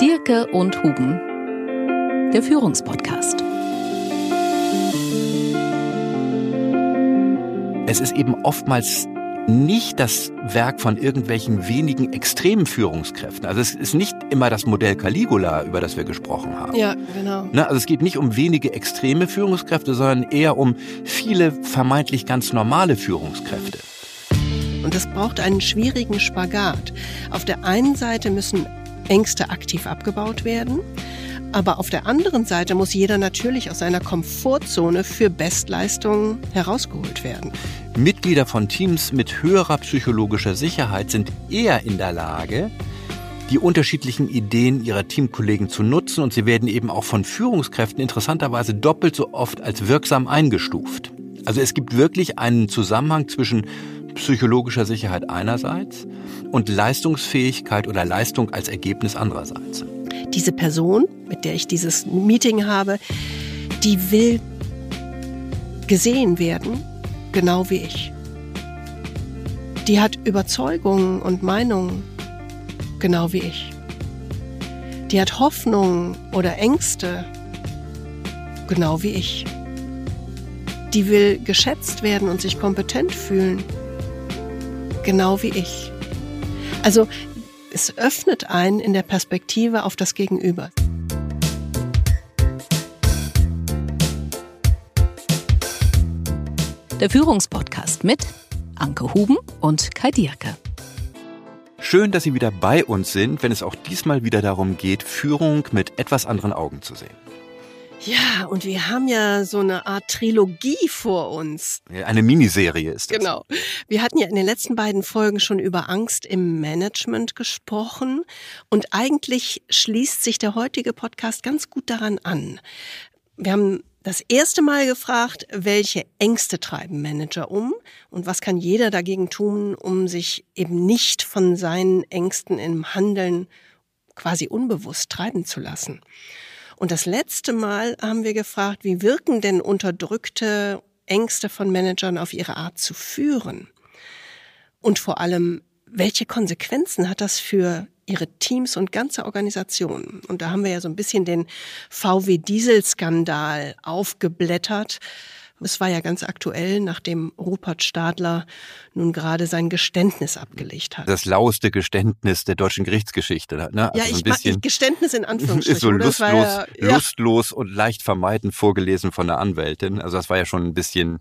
Dirke und Huben, der Führungspodcast. Es ist eben oftmals nicht das Werk von irgendwelchen wenigen extremen Führungskräften. Also es ist nicht immer das Modell Caligula, über das wir gesprochen haben. Ja, genau. Ne? Also es geht nicht um wenige extreme Führungskräfte, sondern eher um viele vermeintlich ganz normale Führungskräfte. Und das braucht einen schwierigen Spagat. Auf der einen Seite müssen Ängste aktiv abgebaut werden. Aber auf der anderen Seite muss jeder natürlich aus seiner Komfortzone für Bestleistungen herausgeholt werden. Mitglieder von Teams mit höherer psychologischer Sicherheit sind eher in der Lage, die unterschiedlichen Ideen ihrer Teamkollegen zu nutzen und sie werden eben auch von Führungskräften interessanterweise doppelt so oft als wirksam eingestuft. Also es gibt wirklich einen Zusammenhang zwischen psychologischer Sicherheit einerseits und Leistungsfähigkeit oder Leistung als Ergebnis andererseits. Diese Person, mit der ich dieses Meeting habe, die will gesehen werden, genau wie ich. Die hat Überzeugungen und Meinungen, genau wie ich. Die hat Hoffnungen oder Ängste, genau wie ich. Die will geschätzt werden und sich kompetent fühlen, genau wie ich. Also es öffnet einen in der Perspektive auf das Gegenüber. Der Führungspodcast mit Anke Huben und Kai Dierke. Schön, dass Sie wieder bei uns sind, wenn es auch diesmal wieder darum geht, Führung mit etwas anderen Augen zu sehen. Ja, und wir haben ja so eine Art Trilogie vor uns. Eine Miniserie ist das. Genau. Wir hatten ja in den letzten beiden Folgen schon über Angst im Management gesprochen. Und eigentlich schließt sich der heutige Podcast ganz gut daran an. Wir haben das erste Mal gefragt, welche Ängste treiben Manager um und was kann jeder dagegen tun, um sich eben nicht von seinen Ängsten im Handeln quasi unbewusst treiben zu lassen. Und das letzte Mal haben wir gefragt, wie wirken denn unterdrückte Ängste von Managern auf ihre Art zu führen? Und vor allem, welche Konsequenzen hat das für ihre Teams und ganze Organisationen? Und da haben wir ja so ein bisschen den VW-Diesel-Skandal aufgeblättert es war ja ganz aktuell, nachdem Rupert Stadler nun gerade sein Geständnis abgelegt hat. Das laueste Geständnis der deutschen Gerichtsgeschichte. Ne? Also ja, ich, so ich Geständnis in Anführungsstrichen. Ist so lustlos, ja, lustlos und leicht vermeiden vorgelesen von der Anwältin. Also das war ja schon ein bisschen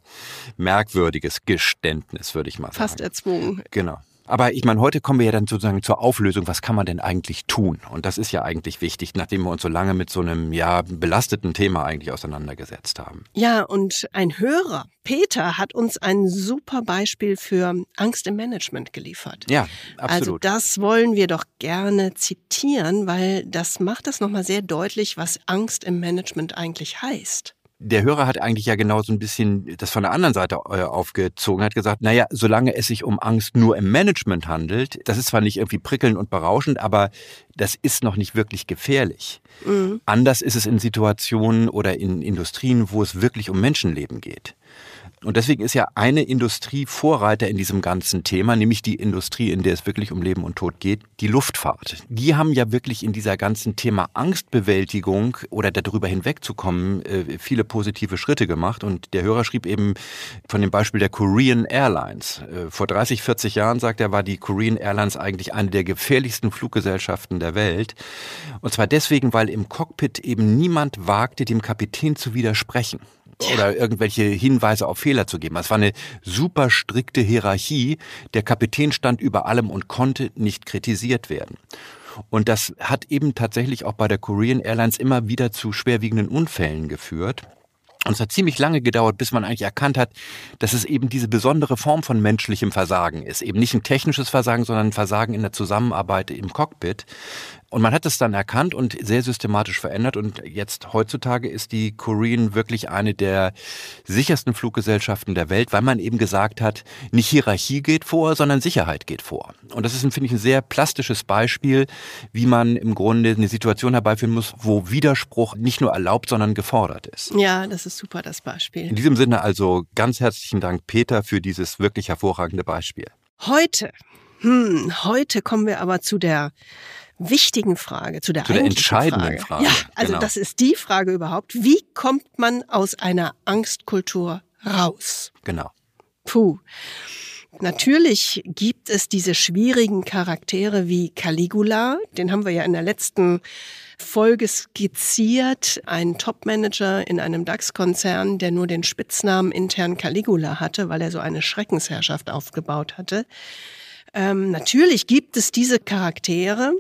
merkwürdiges Geständnis, würde ich mal sagen. Fast erzwungen. Genau. Aber ich meine, heute kommen wir ja dann sozusagen zur Auflösung, was kann man denn eigentlich tun? Und das ist ja eigentlich wichtig, nachdem wir uns so lange mit so einem ja belasteten Thema eigentlich auseinandergesetzt haben. Ja, und ein Hörer, Peter, hat uns ein super Beispiel für Angst im Management geliefert. Ja, absolut. Also das wollen wir doch gerne zitieren, weil das macht das nochmal sehr deutlich, was Angst im Management eigentlich heißt der Hörer hat eigentlich ja genau so ein bisschen das von der anderen Seite äh, aufgezogen, hat gesagt, naja, solange es sich um Angst nur im Management handelt, das ist zwar nicht irgendwie prickelnd und berauschend, aber das ist noch nicht wirklich gefährlich. Mhm. Anders ist es in Situationen oder in Industrien, wo es wirklich um Menschenleben geht. Und deswegen ist ja eine Industrie Vorreiter in diesem ganzen Thema, nämlich die Industrie, in der es wirklich um Leben und Tod geht, die Luftfahrt. Die haben ja wirklich in dieser ganzen Thema Angstbewältigung oder darüber hinwegzukommen äh, viele positive Schritte gemacht. Und der Hörer schrieb eben von dem Beispiel der Korean Airlines. Äh, vor 30, 40 Jahren, sagt er, war die Korean Airlines eigentlich eine der gefährlichsten Fluggesellschaften der Welt. Und zwar deswegen, weil im Cockpit eben niemand wagte, dem Kapitän zu widersprechen oder irgendwelche Hinweise auf Fehler zu geben. Es war eine super strikte Hierarchie. Der Kapitän stand über allem und konnte nicht kritisiert werden. Und das hat eben tatsächlich auch bei der Korean Airlines immer wieder zu schwerwiegenden Unfällen geführt. Und es hat ziemlich lange gedauert, bis man eigentlich erkannt hat, dass es eben diese besondere Form von menschlichem Versagen ist. Eben nicht ein technisches Versagen, sondern ein Versagen in der Zusammenarbeit im Cockpit. Und man hat es dann erkannt und sehr systematisch verändert. Und jetzt heutzutage ist die Korean wirklich eine der sichersten Fluggesellschaften der Welt, weil man eben gesagt hat, nicht Hierarchie geht vor, sondern Sicherheit geht vor. Und das ist, finde ich, ein sehr plastisches Beispiel, wie man im Grunde eine Situation herbeiführen muss, wo Widerspruch nicht nur erlaubt, sondern gefordert ist. Ja, das ist super, das Beispiel. In diesem Sinne also ganz herzlichen Dank, Peter, für dieses wirklich hervorragende Beispiel. Heute, hm, heute kommen wir aber zu der wichtigen Frage, zu der, zu der entscheidenden Frage. Frage. Ja, also genau. das ist die Frage überhaupt. Wie kommt man aus einer Angstkultur raus? Genau. Puh. Natürlich gibt es diese schwierigen Charaktere wie Caligula, den haben wir ja in der letzten Folge skizziert, ein Topmanager in einem DAX-Konzern, der nur den Spitznamen intern Caligula hatte, weil er so eine Schreckensherrschaft aufgebaut hatte. Ähm, natürlich gibt es diese Charaktere,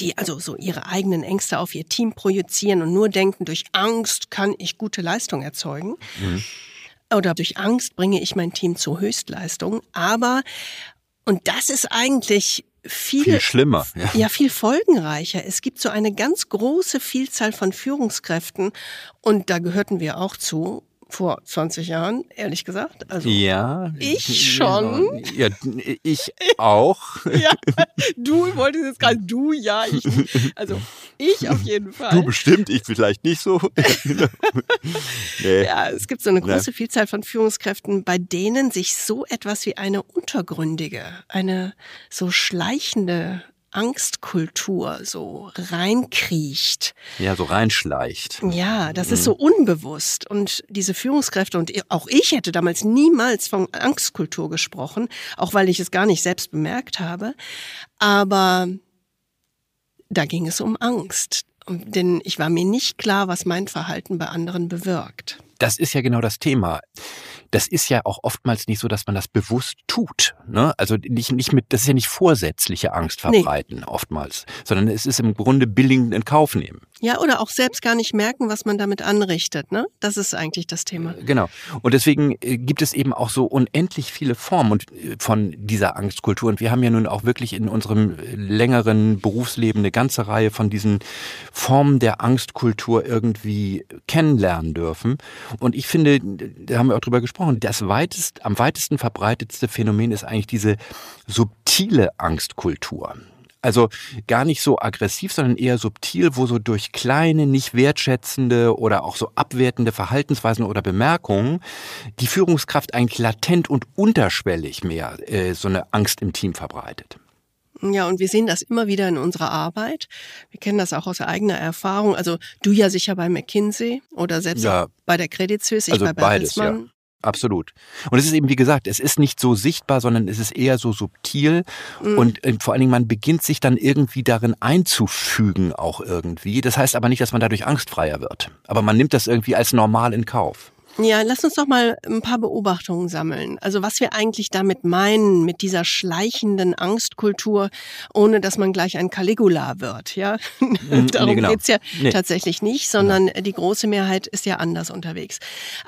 die also so ihre eigenen Ängste auf ihr Team projizieren und nur denken, durch Angst kann ich gute Leistung erzeugen. Mhm. Oder durch Angst bringe ich mein Team zur Höchstleistung. Aber, und das ist eigentlich viel, viel schlimmer. Ja. ja, viel folgenreicher. Es gibt so eine ganz große Vielzahl von Führungskräften und da gehörten wir auch zu vor 20 Jahren, ehrlich gesagt. Also ja, ich schon. Ja, ich auch. ja, du wolltest jetzt gerade du, ja, ich. Also ich auf jeden Fall. Du bestimmt, ich vielleicht nicht so. nee. Ja, es gibt so eine große Vielzahl von Führungskräften, bei denen sich so etwas wie eine untergründige, eine so schleichende Angstkultur so reinkriecht. Ja, so reinschleicht. Ja, das mhm. ist so unbewusst. Und diese Führungskräfte und auch ich hätte damals niemals von Angstkultur gesprochen, auch weil ich es gar nicht selbst bemerkt habe. Aber da ging es um Angst. Denn ich war mir nicht klar, was mein Verhalten bei anderen bewirkt. Das ist ja genau das Thema das ist ja auch oftmals nicht so, dass man das bewusst tut. Ne? Also nicht, nicht mit, das ist ja nicht vorsätzliche Angst verbreiten nee. oftmals, sondern es ist im Grunde billigend in Kauf nehmen. Ja, oder auch selbst gar nicht merken, was man damit anrichtet. Ne? Das ist eigentlich das Thema. Genau. Und deswegen äh, gibt es eben auch so unendlich viele Formen äh, von dieser Angstkultur. Und wir haben ja nun auch wirklich in unserem längeren Berufsleben eine ganze Reihe von diesen Formen der Angstkultur irgendwie kennenlernen dürfen. Und ich finde, da haben wir auch drüber gesprochen, gesprochen, das weitest, am weitesten verbreitetste Phänomen ist eigentlich diese subtile Angstkultur. Also gar nicht so aggressiv, sondern eher subtil, wo so durch kleine, nicht wertschätzende oder auch so abwertende Verhaltensweisen oder Bemerkungen die Führungskraft eigentlich latent und unterschwellig mehr äh, so eine Angst im Team verbreitet. Ja, und wir sehen das immer wieder in unserer Arbeit. Wir kennen das auch aus eigener Erfahrung. Also du ja sicher bei McKinsey oder selbst ja, bei der Credit Suisse, ich also bei Bertelsmann. Ja. Absolut. Und es ist eben, wie gesagt, es ist nicht so sichtbar, sondern es ist eher so subtil. Mhm. Und äh, vor allen Dingen, man beginnt sich dann irgendwie darin einzufügen, auch irgendwie. Das heißt aber nicht, dass man dadurch angstfreier wird. Aber man nimmt das irgendwie als normal in Kauf. Ja, lass uns doch mal ein paar Beobachtungen sammeln. Also was wir eigentlich damit meinen, mit dieser schleichenden Angstkultur, ohne dass man gleich ein Caligula wird. Ja, mhm, Darum nee, genau. geht's ja nee. tatsächlich nicht, sondern genau. die große Mehrheit ist ja anders unterwegs.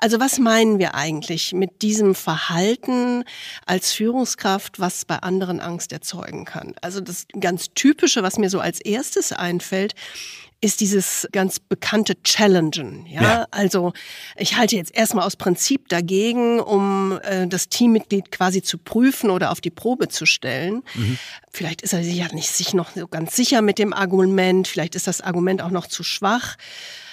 Also was meinen wir eigentlich mit diesem Verhalten als Führungskraft, was bei anderen Angst erzeugen kann? Also das ganz Typische, was mir so als erstes einfällt, ist dieses ganz bekannte Challengen. Ja? ja? Also ich halte jetzt erstmal aus Prinzip dagegen, um äh, das Teammitglied quasi zu prüfen oder auf die Probe zu stellen. Mhm. Vielleicht ist er sich ja nicht sich noch so ganz sicher mit dem Argument, vielleicht ist das Argument auch noch zu schwach.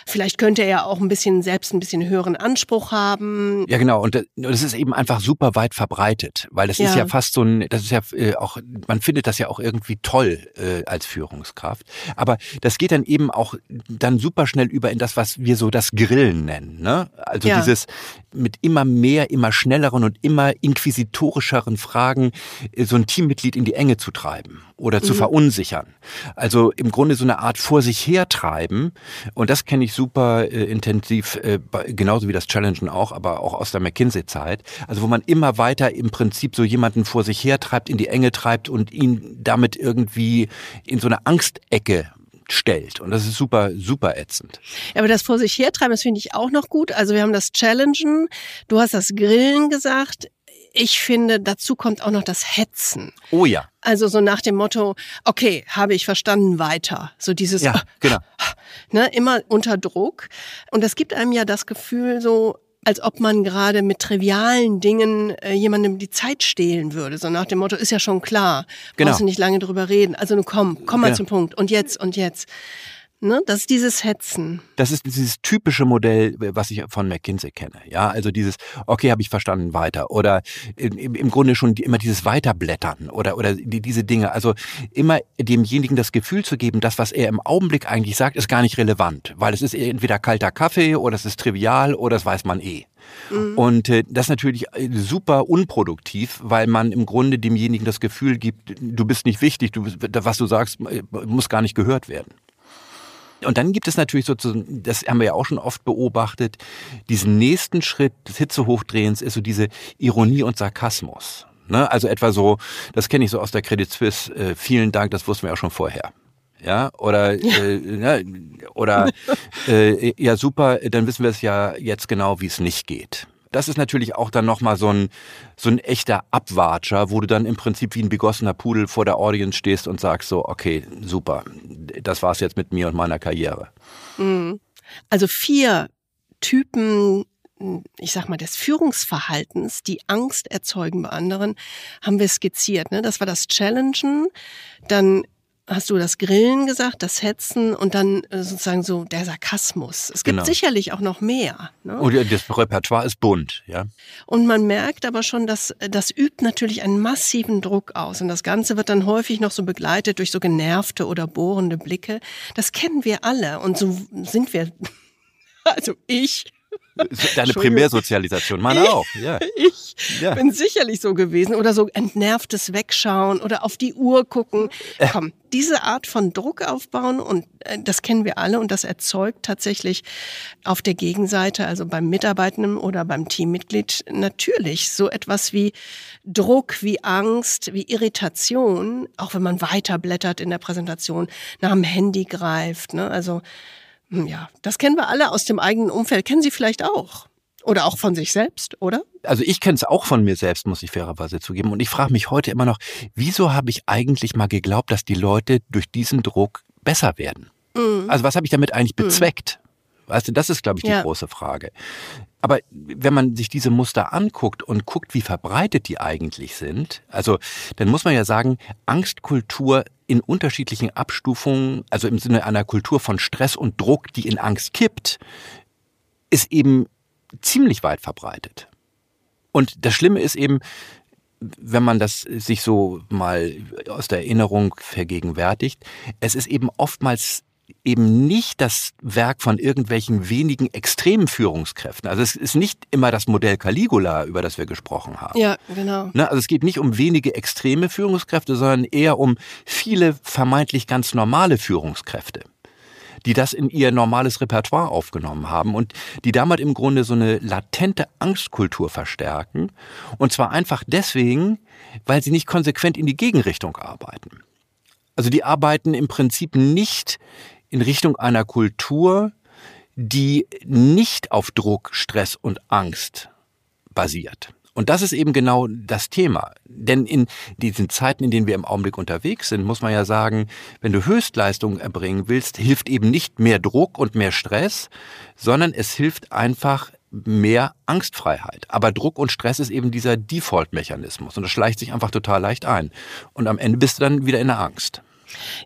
Vielleicht könnte er ja auch ein bisschen selbst ein bisschen höheren Anspruch haben. Ja, genau. Und das ist eben einfach super weit verbreitet, weil das ja. ist ja fast so ein, das ist ja äh, auch, man findet das ja auch irgendwie toll äh, als Führungskraft. Aber das geht dann eben auch dann super schnell über in das, was wir so das Grillen nennen. Ne? Also ja. dieses mit immer mehr, immer schnelleren und immer inquisitorischeren Fragen äh, so ein Teammitglied in die Enge zu treiben oder zu mhm. verunsichern. Also im Grunde so eine Art vor sich hertreiben. Und das kenne ich super äh, intensiv, äh, genauso wie das Challengen auch, aber auch aus der McKinsey-Zeit. Also wo man immer weiter im Prinzip so jemanden vor sich hertreibt, in die Enge treibt und ihn damit irgendwie in so eine Angstecke stellt. Und das ist super, super ätzend. Ja, aber das vor sich hertreiben, das finde ich auch noch gut. Also wir haben das Challengen, du hast das Grillen gesagt ich finde, dazu kommt auch noch das Hetzen. Oh ja. Also so nach dem Motto, okay, habe ich verstanden, weiter. So dieses, ja, genau. ne, immer unter Druck. Und das gibt einem ja das Gefühl so, als ob man gerade mit trivialen Dingen äh, jemandem die Zeit stehlen würde. So nach dem Motto, ist ja schon klar, genau. brauchst du nicht lange drüber reden. Also nun komm, komm mal genau. zum Punkt. Und jetzt, und jetzt. Ne? Das ist dieses Hetzen. Das ist dieses typische Modell, was ich von McKinsey kenne. Ja, also dieses, okay, habe ich verstanden, weiter. Oder im, im Grunde schon immer dieses Weiterblättern oder, oder die, diese Dinge. Also immer demjenigen das Gefühl zu geben, das, was er im Augenblick eigentlich sagt, ist gar nicht relevant. Weil es ist entweder kalter Kaffee oder es ist trivial oder das weiß man eh. Mhm. Und äh, das ist natürlich äh, super unproduktiv, weil man im Grunde demjenigen das Gefühl gibt, du bist nicht wichtig, du, was du sagst, äh, muss gar nicht gehört werden. Und dann gibt es natürlich sozusagen, das haben wir ja auch schon oft beobachtet, diesen nächsten Schritt des Hitzehochdrehens ist so diese Ironie und Sarkasmus. Ne? Also etwa so, das kenne ich so aus der Credit Suisse, äh, vielen Dank, das wussten wir auch schon vorher. Ja, oder, äh, ja, oder äh, ja super, dann wissen wir es ja jetzt genau, wie es nicht geht das ist natürlich auch dann nochmal so ein, so ein echter Abwatscher, wo du dann im Prinzip wie ein begossener Pudel vor der Audience stehst und sagst so, okay, super, das war's jetzt mit mir und meiner Karriere. Mhm. Also vier Typen, ich sag mal, des Führungsverhaltens, die Angst erzeugen bei anderen, haben wir skizziert. Ne? Das war das Challengen, dann hast du das Grillen gesagt, das Hetzen und dann äh, sozusagen so der Sarkasmus. Es gibt genau. sicherlich auch noch mehr. Ne? Und das Repertoire ist bunt, ja. Und man merkt aber schon, dass das übt natürlich einen massiven Druck aus. Und das Ganze wird dann häufig noch so begleitet durch so genervte oder bohrende Blicke. Das kennen wir alle. Und so sind wir, also ich Deine Primärsozialisation, meine auch. Ja. Ich ja. bin sicherlich so gewesen. Oder so entnervtes Wegschauen oder auf die Uhr gucken. Äh. Komm, diese Art von Druck aufbauen und äh, das kennen wir alle und das erzeugt tatsächlich auf der Gegenseite, also beim Mitarbeitenden oder beim Teammitglied natürlich so etwas wie Druck, wie Angst, wie Irritation, auch wenn man weiterblättert in der Präsentation, nach dem Handy greift. Ne? Also ja, das kennen wir alle aus dem eigenen Umfeld. Kennen Sie vielleicht auch? Oder auch von sich selbst, oder? Also ich kenne es auch von mir selbst, muss ich fairerweise zugeben. Und ich frage mich heute immer noch, wieso habe ich eigentlich mal geglaubt, dass die Leute durch diesen Druck besser werden? Mhm. Also was habe ich damit eigentlich mhm. bezweckt? Weißt du, das ist, glaube ich, die ja. große Frage. Aber wenn man sich diese Muster anguckt und guckt, wie verbreitet die eigentlich sind, also dann muss man ja sagen, Angstkultur in unterschiedlichen Abstufungen, also im Sinne einer Kultur von Stress und Druck, die in Angst kippt, ist eben ziemlich weit verbreitet. Und das Schlimme ist eben, wenn man das sich so mal aus der Erinnerung vergegenwärtigt, es ist eben oftmals eben nicht das Werk von irgendwelchen wenigen extremen Führungskräften. Also es ist nicht immer das Modell Caligula, über das wir gesprochen haben. Ja, genau. Ne? Also es geht nicht um wenige extreme Führungskräfte, sondern eher um viele vermeintlich ganz normale Führungskräfte die das in ihr normales Repertoire aufgenommen haben und die damit im Grunde so eine latente Angstkultur verstärken. Und zwar einfach deswegen, weil sie nicht konsequent in die Gegenrichtung arbeiten. Also die arbeiten im Prinzip nicht in Richtung einer Kultur, die nicht auf Druck, Stress und Angst basiert. Und das ist eben genau das Thema. Denn in diesen Zeiten, in denen wir im Augenblick unterwegs sind, muss man ja sagen, wenn du Höchstleistungen erbringen willst, hilft eben nicht mehr Druck und mehr Stress, sondern es hilft einfach mehr Angstfreiheit. Aber Druck und Stress ist eben dieser Default-Mechanismus und das schleicht sich einfach total leicht ein. Und am Ende bist du dann wieder in der Angst.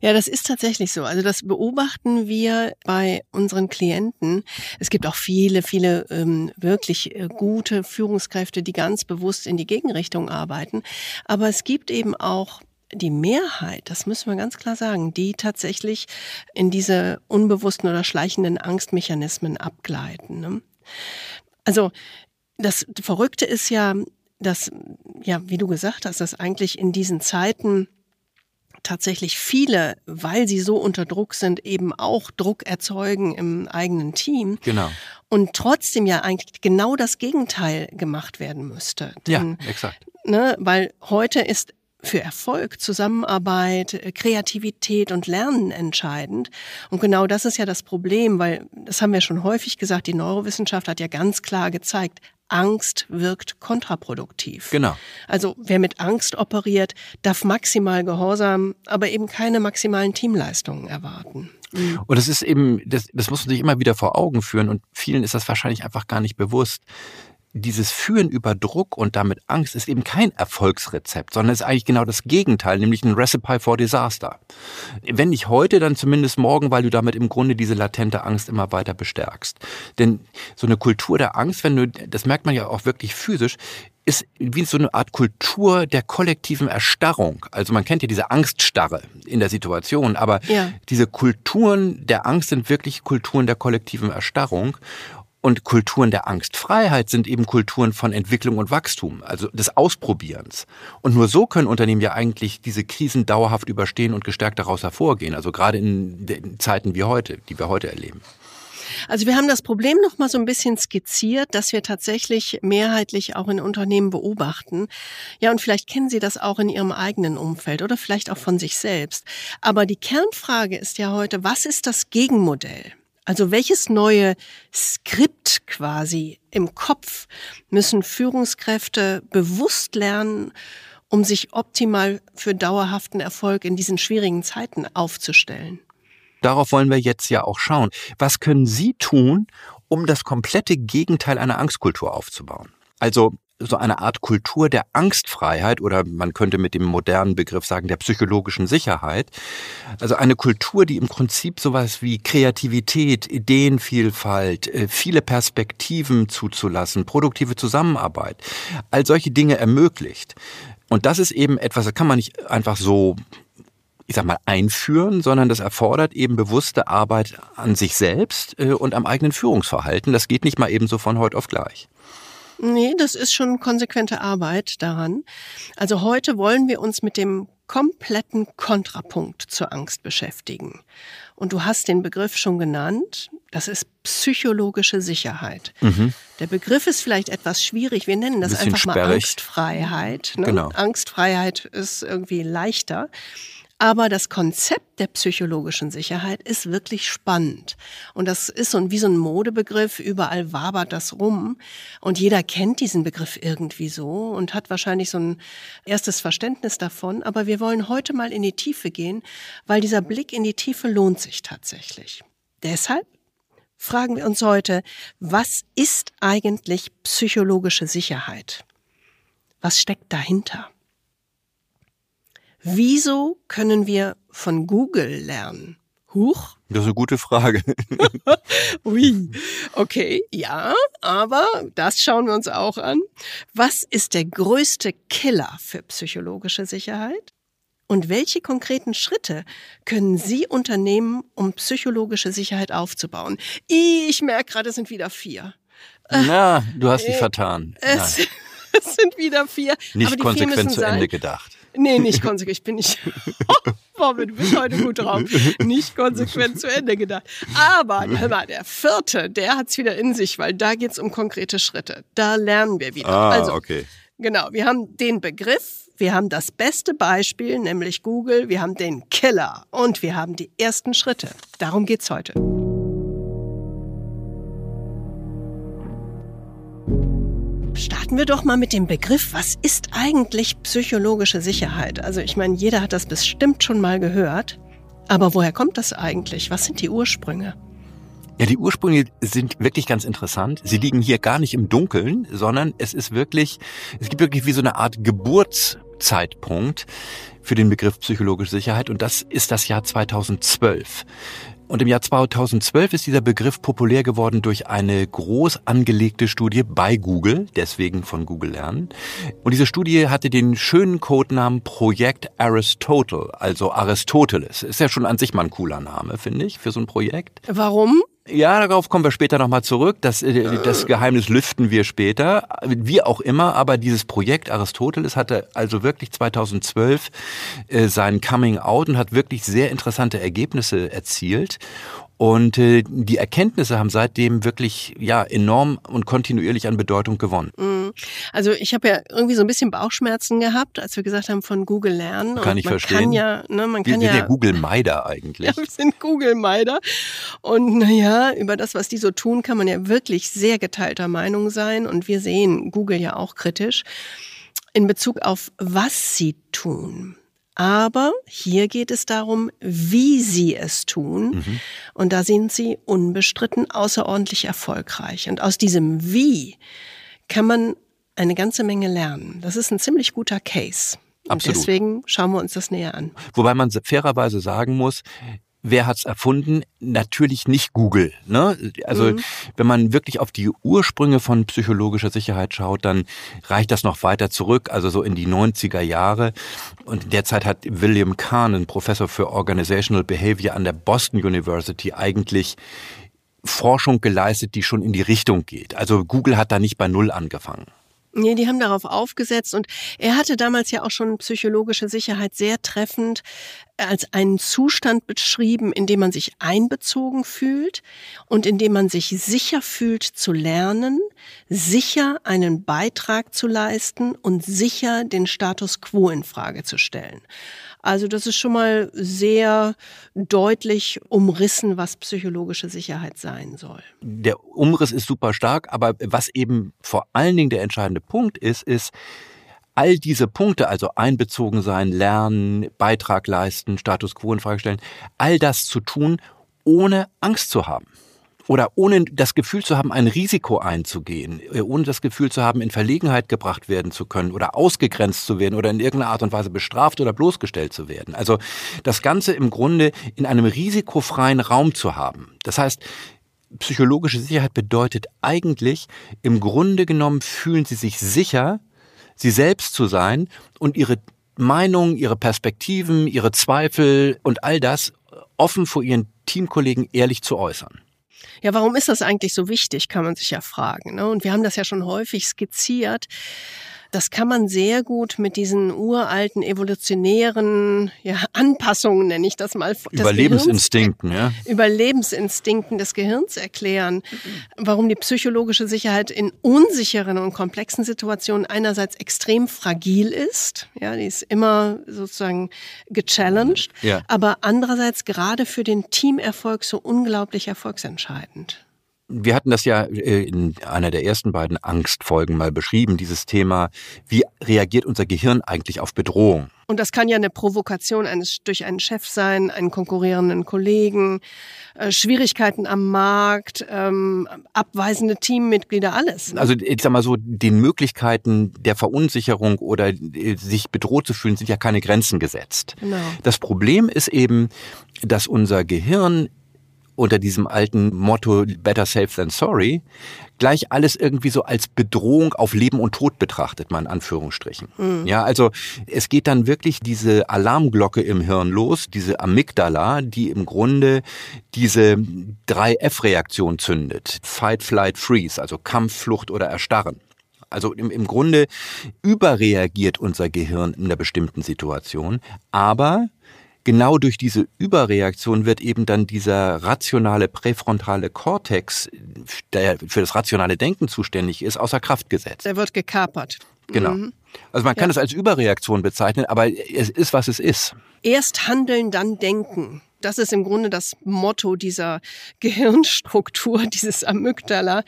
Ja, das ist tatsächlich so. Also das beobachten wir bei unseren Klienten. Es gibt auch viele, viele ähm, wirklich äh, gute Führungskräfte, die ganz bewusst in die Gegenrichtung arbeiten. Aber es gibt eben auch die Mehrheit, das müssen wir ganz klar sagen, die tatsächlich in diese unbewussten oder schleichenden Angstmechanismen abgleiten. Ne? Also das Verrückte ist ja, dass, ja, wie du gesagt hast, dass eigentlich in diesen Zeiten tatsächlich viele, weil sie so unter Druck sind, eben auch Druck erzeugen im eigenen Team. Genau. Und trotzdem ja eigentlich genau das Gegenteil gemacht werden müsste. Denn, ja, exakt. Ne, weil heute ist für Erfolg, Zusammenarbeit, Kreativität und Lernen entscheidend. Und genau das ist ja das Problem, weil das haben wir schon häufig gesagt, die Neurowissenschaft hat ja ganz klar gezeigt, Angst wirkt kontraproduktiv. Genau. Also wer mit Angst operiert, darf maximal Gehorsam, aber eben keine maximalen Teamleistungen erwarten. Mhm. Und das ist eben, das, das muss man sich immer wieder vor Augen führen und vielen ist das wahrscheinlich einfach gar nicht bewusst. Dieses Führen über Druck und damit Angst ist eben kein Erfolgsrezept, sondern ist eigentlich genau das Gegenteil, nämlich ein Recipe for Disaster. Wenn nicht heute, dann zumindest morgen, weil du damit im Grunde diese latente Angst immer weiter bestärkst. Denn so eine Kultur der Angst, wenn du, das merkt man ja auch wirklich physisch, ist wie so eine Art Kultur der kollektiven Erstarrung. Also man kennt ja diese Angststarre in der Situation, aber ja. diese Kulturen der Angst sind wirklich Kulturen der kollektiven Erstarrung. Und Kulturen der Angstfreiheit sind eben Kulturen von Entwicklung und Wachstum, also des Ausprobierens. Und nur so können Unternehmen ja eigentlich diese Krisen dauerhaft überstehen und gestärkt daraus hervorgehen. Also gerade in Zeiten wie heute, die wir heute erleben. Also wir haben das Problem noch mal so ein bisschen skizziert, dass wir tatsächlich mehrheitlich auch in Unternehmen beobachten. Ja, und vielleicht kennen Sie das auch in Ihrem eigenen Umfeld oder vielleicht auch von sich selbst. Aber die Kernfrage ist ja heute, was ist das Gegenmodell? Also welches neue Skript quasi im Kopf müssen Führungskräfte bewusst lernen, um sich optimal für dauerhaften Erfolg in diesen schwierigen Zeiten aufzustellen? Darauf wollen wir jetzt ja auch schauen. Was können Sie tun, um das komplette Gegenteil einer Angstkultur aufzubauen? Also so eine Art Kultur der Angstfreiheit oder man könnte mit dem modernen Begriff sagen der psychologischen Sicherheit. Also eine Kultur, die im Prinzip sowas wie Kreativität, Ideenvielfalt, äh, viele Perspektiven zuzulassen, produktive Zusammenarbeit, all solche Dinge ermöglicht. Und das ist eben etwas, das kann man nicht einfach so ich sag mal, einführen, sondern das erfordert eben bewusste Arbeit an sich selbst äh, und am eigenen Führungsverhalten. Das geht nicht mal eben so von heute auf gleich. Nee, das ist schon konsequente Arbeit daran. Also heute wollen wir uns mit dem kompletten Kontrapunkt zur Angst beschäftigen. Und du hast den Begriff schon genannt. Das ist psychologische Sicherheit. Mhm. Der Begriff ist vielleicht etwas schwierig. Wir nennen das ein einfach mal Angstfreiheit. Ne? Genau. Angstfreiheit ist irgendwie leichter. Aber das Konzept der psychologischen Sicherheit ist wirklich spannend. Und das ist so wie so ein Modebegriff. Überall wabert das rum. Und jeder kennt diesen Begriff irgendwie so und hat wahrscheinlich so ein erstes Verständnis davon. Aber wir wollen heute mal in die Tiefe gehen, weil dieser Blick in die Tiefe lohnt sich tatsächlich. Deshalb fragen wir uns heute, was ist eigentlich psychologische Sicherheit? Was steckt dahinter? Wieso können wir von Google lernen? Huch? Das ist eine gute Frage. Ui, okay, ja, aber das schauen wir uns auch an. Was ist der größte Killer für psychologische Sicherheit? Und welche konkreten Schritte können Sie unternehmen, um psychologische Sicherheit aufzubauen? Ich merke gerade, es sind wieder vier. Na, du hast dich äh, vertan. Es, es, sind wieder vier. Nicht konsequent zu Ende gedacht. Nee, nicht konsequent. Ich bin nicht. Boah, du bist heute gut drauf. Nicht konsequent zu Ende gedacht. Aber hör mal, der vierte, der hat's wieder in sich, weil da geht's um konkrete Schritte. Da lernen wir wieder. Ah, also, okay. Genau, wir haben den Begriff, wir haben das beste Beispiel, nämlich Google, wir haben den Killer und wir haben die ersten Schritte. Darum geht's heute. Starten wir doch mal mit dem Begriff, was ist eigentlich psychologische Sicherheit? Also ich meine, jeder hat das bestimmt schon mal gehört. Aber woher kommt das eigentlich? Was sind die Ursprünge? Ja, die Ursprünge sind wirklich ganz interessant. Sie liegen hier gar nicht im Dunkeln, sondern es ist wirklich, es gibt wirklich wie so eine Art Geburtszeitpunkt für den Begriff psychologische Sicherheit und das ist das Jahr 2012. Und im Jahr 2012 ist dieser Begriff populär geworden durch eine groß angelegte Studie bei Google, deswegen von Google lernen. Und diese Studie hatte den schönen Codenamen Projekt Aristotle, also Aristoteles. Ist ja schon an sich mal ein cooler Name, finde ich, für so ein Projekt. Warum? Ja, darauf kommen wir später nochmal zurück. Das, äh, das Geheimnis lüften wir später. Wie auch immer, aber dieses Projekt Aristoteles hatte also wirklich 2012 äh, sein Coming Out und hat wirklich sehr interessante Ergebnisse erzielt. Und äh, die Erkenntnisse haben seitdem wirklich ja enorm und kontinuierlich an Bedeutung gewonnen. Mhm. Also ich habe ja irgendwie so ein bisschen Bauchschmerzen gehabt, als wir gesagt haben von Google lernen. Kann und ich man verstehen. Kann ja, ne, man wir kann sind ja, ja Google Meider eigentlich. Ja, wir sind Google Meider. Und naja, über das, was die so tun, kann man ja wirklich sehr geteilter Meinung sein. Und wir sehen Google ja auch kritisch in Bezug auf was sie tun. Aber hier geht es darum, wie sie es tun. Mhm. Und da sind sie unbestritten außerordentlich erfolgreich. Und aus diesem Wie kann man eine ganze Menge lernen. Das ist ein ziemlich guter Case. Und Absolut. deswegen schauen wir uns das näher an. Wobei man fairerweise sagen muss, wer hat's erfunden? Natürlich nicht Google. Ne? Also Mhm. wenn man wirklich auf die Ursprünge von psychologischer Sicherheit schaut, dann reicht das noch weiter zurück, also so in die 90er Jahre. Und derzeit hat William Kahn, ein Professor für Organizational Behavior an der Boston University, eigentlich Forschung geleistet, die schon in die Richtung geht. Also Google hat da nicht bei Null angefangen. Nee, die haben darauf aufgesetzt und er hatte damals ja auch schon psychologische Sicherheit sehr treffend als einen Zustand beschrieben, in dem man sich einbezogen fühlt und in dem man sich sicher fühlt zu lernen, sicher einen Beitrag zu leisten und sicher den Status quo in Frage zu stellen. Also das ist schon mal sehr deutlich umrissen, was psychologische Sicherheit sein soll. der Umriss ist super stark, aber was eben vor allen Dingen der entscheidende Punkt ist, ist, all diese Punkte, also einbezogen sein, lernen, Beitrag leisten, Status quo in Frage stellen, all das zu tun, ohne Angst zu haben. Oder ohne das Gefühl zu haben, ein Risiko einzugehen, äh, ohne das Gefühl zu haben, in Verlegenheit gebracht werden zu können oder ausgegrenzt zu werden oder in irgendeiner Art und Weise bestraft oder bloßgestellt zu werden. Also das Ganze im Grunde in einem risikofreien Raum zu haben. Das heißt, psychologische Sicherheit bedeutet eigentlich, im Grunde genommen fühlen sie sich sicher, sie selbst zu sein und ihre Meinung, ihre Perspektiven, ihre Zweifel und all das offen vor ihren Teamkollegen ehrlich zu äußern. Ja, warum ist das eigentlich so wichtig, kann man sich ja fragen. Ne? Und wir haben das ja schon häufig skizziert. Das kann man sehr gut mit diesen uralten evolutionären ja, Anpassungen, nenne ich das mal, Überlebensinstinkten, ja. Überlebensinstinkten des Gehirns erklären, warum die psychologische Sicherheit in unsicheren und komplexen Situationen einerseits extrem fragil ist, ja, die ist immer sozusagen gechallenged, Ja. aber andererseits gerade für den Teamerfolg so unglaublich erfolgsentscheidend. Wir hatten das ja äh, in einer der ersten beiden Angstfolgen mal beschrieben, dieses Thema, wie reagiert unser Gehirn eigentlich auf Bedrohung? Und das kann ja eine Provokation eines durch einen Chef sein, einen konkurrierenden Kollegen, äh, Schwierigkeiten am Markt, ähm, abweisende Teammitglieder, alles. ne? Also ich sag mal so, den Möglichkeiten der Verunsicherung oder äh, sich bedroht zu fühlen, sind ja keine Grenzen gesetzt. Genau. Das Problem ist eben, dass unser Gehirn unter diesem alten Motto Better Safe than Sorry gleich alles irgendwie so als Bedrohung auf Leben und Tod betrachtet, mal in Anführungsstrichen. Ja, also es geht dann wirklich diese Alarmglocke im Hirn los, diese Amygdala, die im Grunde diese 3F-Reaktion zündet. Fight, Flight, Freeze, also Kampf, Flucht oder Erstarren. Also im, im Grunde überreagiert unser Gehirn in einer bestimmten Situation, aber genau durch diese Überreaktion wird eben dann dieser rationale präfrontale Kortex, der für das rationale Denken zuständig ist, außer Kraft gesetzt. Der wird gekapert. Genau. Mhm. Also man kann Ja. es als Überreaktion bezeichnen, aber es ist, was es ist. Erst handeln, dann denken. Das ist im Grunde das Motto dieser Gehirnstruktur, dieses Amygdala.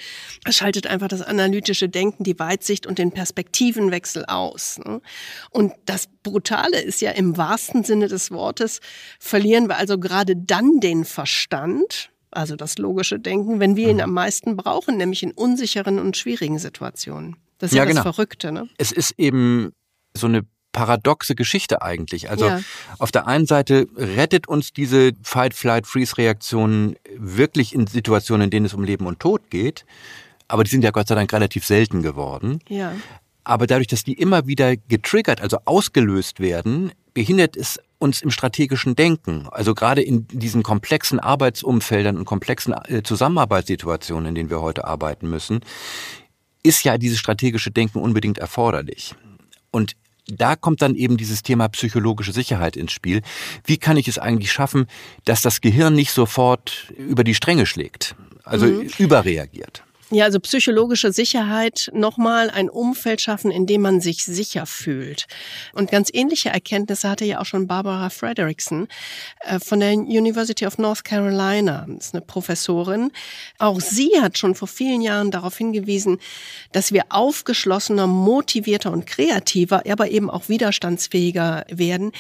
Es schaltet einfach das analytische Denken, die Weitsicht und den Perspektivenwechsel aus. ne? Und das Brutale ist ja im wahrsten Sinne des Wortes, verlieren wir also gerade dann den Verstand, also das logische Denken, wenn wir ihn am meisten brauchen, nämlich in unsicheren und schwierigen Situationen. Das ist ja, Ja, das genau. Verrückte, ne? es ist eben so eine paradoxe Geschichte eigentlich. Also Ja. auf der einen Seite rettet uns diese Fight-Flight-Freeze-Reaktion wirklich in Situationen, in denen es um Leben und Tod geht. Aber die sind ja Gott sei Dank relativ selten geworden. Ja. Aber dadurch, dass die immer wieder getriggert, also ausgelöst werden, behindert es uns im strategischen Denken. Also gerade in diesen komplexen Arbeitsumfeldern und komplexen äh, Zusammenarbeitssituationen, in denen wir heute arbeiten müssen, ist ja dieses strategische Denken unbedingt erforderlich. Und da kommt dann eben dieses Thema psychologische Sicherheit ins Spiel. Wie kann ich es eigentlich schaffen, dass das Gehirn nicht sofort über die Stränge schlägt, also überreagiert? Ja, also psychologische Sicherheit, nochmal ein Umfeld schaffen, in dem man sich sicher fühlt. Und ganz ähnliche Erkenntnisse hatte ja auch schon Barbara Frederickson äh, von der University of North Carolina. Das ist eine Professorin. Auch sie hat schon vor vielen Jahren darauf hingewiesen, dass wir aufgeschlossener, motivierter und kreativer, aber eben auch widerstandsfähiger werden,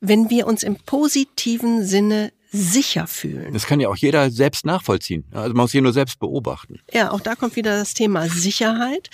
wenn wir uns im positiven Sinne sicher fühlen. Das kann ja auch jeder selbst nachvollziehen. Also man muss hier nur selbst beobachten. Ja, auch da kommt wieder das Thema Sicherheit.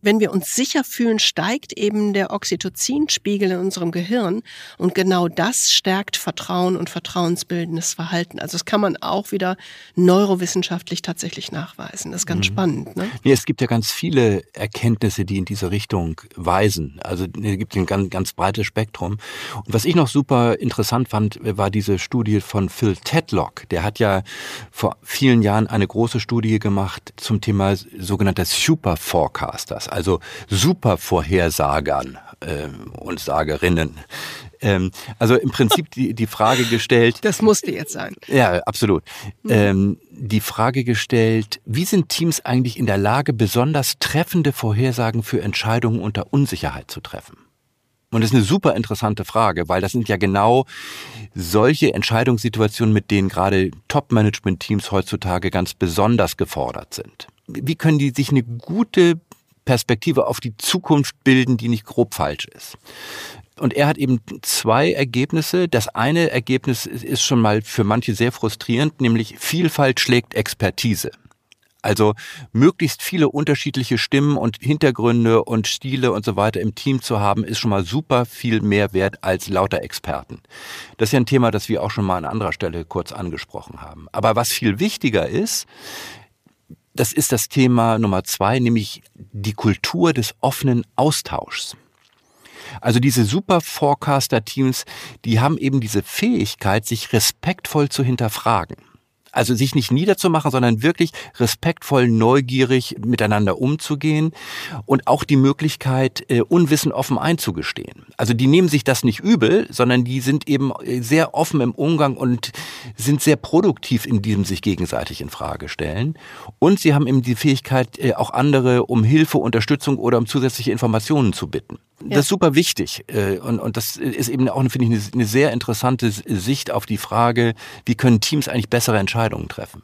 Wenn wir uns sicher fühlen, steigt eben der Oxytocinspiegel in unserem Gehirn und genau das stärkt Vertrauen und vertrauensbildendes Verhalten. Also das kann man auch wieder neurowissenschaftlich tatsächlich nachweisen. Das ist ganz mhm. spannend. Ne? Nee, es gibt ja ganz viele Erkenntnisse, die in diese Richtung weisen. Also es gibt ein ganz, ganz breites Spektrum. Und was ich noch super interessant fand, war diese Studie von Phil Tedlock. Der hat ja vor vielen Jahren eine große Studie gemacht zum Thema sogenannter Super Forecasters, also Supervorhersagern äh, und Sagerinnen. Ähm, also im Prinzip die, die Frage gestellt. Das musste jetzt sein. Ja, absolut. Mhm. Ähm, die Frage gestellt, wie sind Teams eigentlich in der Lage, besonders treffende Vorhersagen für Entscheidungen unter Unsicherheit zu treffen? Und das ist eine super interessante Frage, weil das sind ja genau solche Entscheidungssituationen, mit denen gerade Top-Management-Teams heutzutage ganz besonders gefordert sind. Wie können die sich eine gute Perspektive auf die Zukunft bilden, die nicht grob falsch ist? Und er hat eben zwei Ergebnisse. Das eine Ergebnis ist schon mal für manche sehr frustrierend, nämlich Vielfalt schlägt Expertise. Also möglichst viele unterschiedliche Stimmen und Hintergründe und Stile und so weiter im Team zu haben, ist schon mal super viel mehr wert als lauter Experten. Das ist ja ein Thema, das wir auch schon mal an anderer Stelle kurz angesprochen haben. Aber was viel wichtiger ist, das ist das Thema Nummer zwei, nämlich die Kultur des offenen Austauschs. Also diese super Forecaster-Teams, die haben eben diese Fähigkeit, sich respektvoll zu hinterfragen. Also sich nicht niederzumachen, sondern wirklich respektvoll, neugierig miteinander umzugehen und auch die Möglichkeit, äh, Unwissen offen einzugestehen. Also die nehmen sich das nicht übel, sondern die sind eben äh, sehr offen im Umgang und sind sehr produktiv in diesem sich gegenseitig in Frage stellen. Und sie haben eben die Fähigkeit, äh, auch andere um Hilfe, Unterstützung oder um zusätzliche Informationen zu bitten. Das ist super wichtig. Äh, und, und das ist eben auch, finde ich, eine, sehr interessante Sicht auf die Frage, wie können Teams eigentlich bessere Entscheidungen treffen.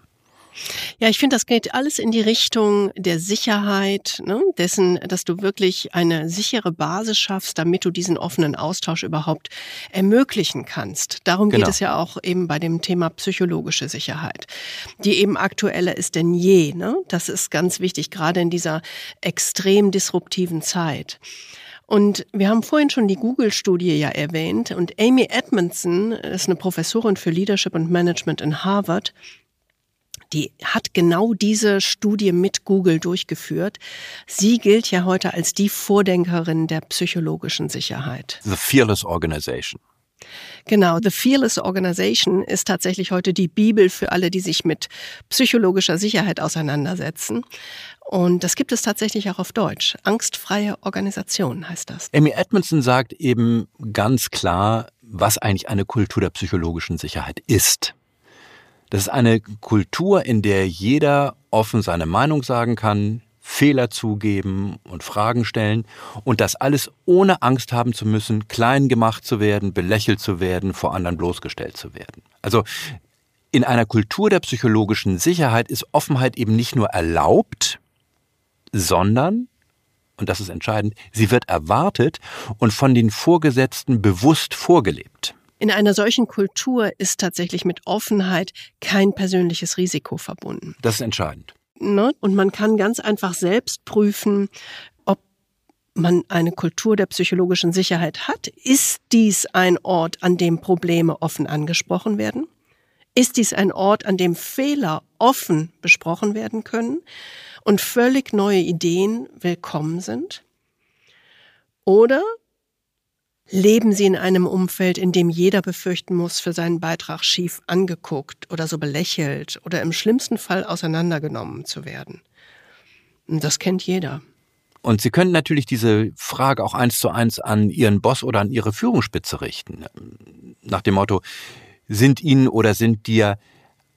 Ja, ich finde, das geht alles in die Richtung der Sicherheit, ne? dessen, dass du wirklich eine sichere Basis schaffst, damit du diesen offenen Austausch überhaupt ermöglichen kannst. Darum genau. geht es ja auch eben bei dem Thema psychologische Sicherheit, die eben aktueller ist denn je. Ne? Das ist ganz wichtig, gerade in dieser extrem disruptiven Zeit. Und wir haben vorhin schon die Google-Studie ja erwähnt und Amy Edmondson ist eine Professorin für Leadership und Management in Harvard. Die hat genau diese Studie mit Google durchgeführt. Sie gilt ja heute als die Vordenkerin der psychologischen Sicherheit. The Fearless Organization. Genau, The Fearless Organization ist tatsächlich heute die Bibel für alle, die sich mit psychologischer Sicherheit auseinandersetzen. Und das gibt es tatsächlich auch auf Deutsch. Angstfreie Organisation heißt das. Amy Edmondson sagt eben ganz klar, was eigentlich eine Kultur der psychologischen Sicherheit ist. Das ist eine Kultur, in der jeder offen seine Meinung sagen kann, Fehler zugeben und Fragen stellen und das alles ohne Angst haben zu müssen, klein gemacht zu werden, belächelt zu werden, vor anderen bloßgestellt zu werden. Also in einer Kultur der psychologischen Sicherheit ist Offenheit eben nicht nur erlaubt, sondern, und das ist entscheidend, sie wird erwartet und von den Vorgesetzten bewusst vorgelebt. In einer solchen Kultur ist tatsächlich mit Offenheit kein persönliches Risiko verbunden. Das ist entscheidend. Ne? Und man kann ganz einfach selbst prüfen, ob man eine Kultur der psychologischen Sicherheit hat. Ist dies ein Ort, an dem Probleme offen angesprochen werden? Ist dies ein Ort, an dem Fehler offen besprochen werden können? Und völlig neue Ideen willkommen sind? Oder leben Sie in einem Umfeld, in dem jeder befürchten muss, für seinen Beitrag schief angeguckt oder so belächelt oder im schlimmsten Fall auseinandergenommen zu werden? Das kennt jeder. Und Sie können natürlich diese Frage auch eins zu eins an Ihren Boss oder an Ihre Führungsspitze richten. Nach dem Motto, sind Ihnen oder sind dir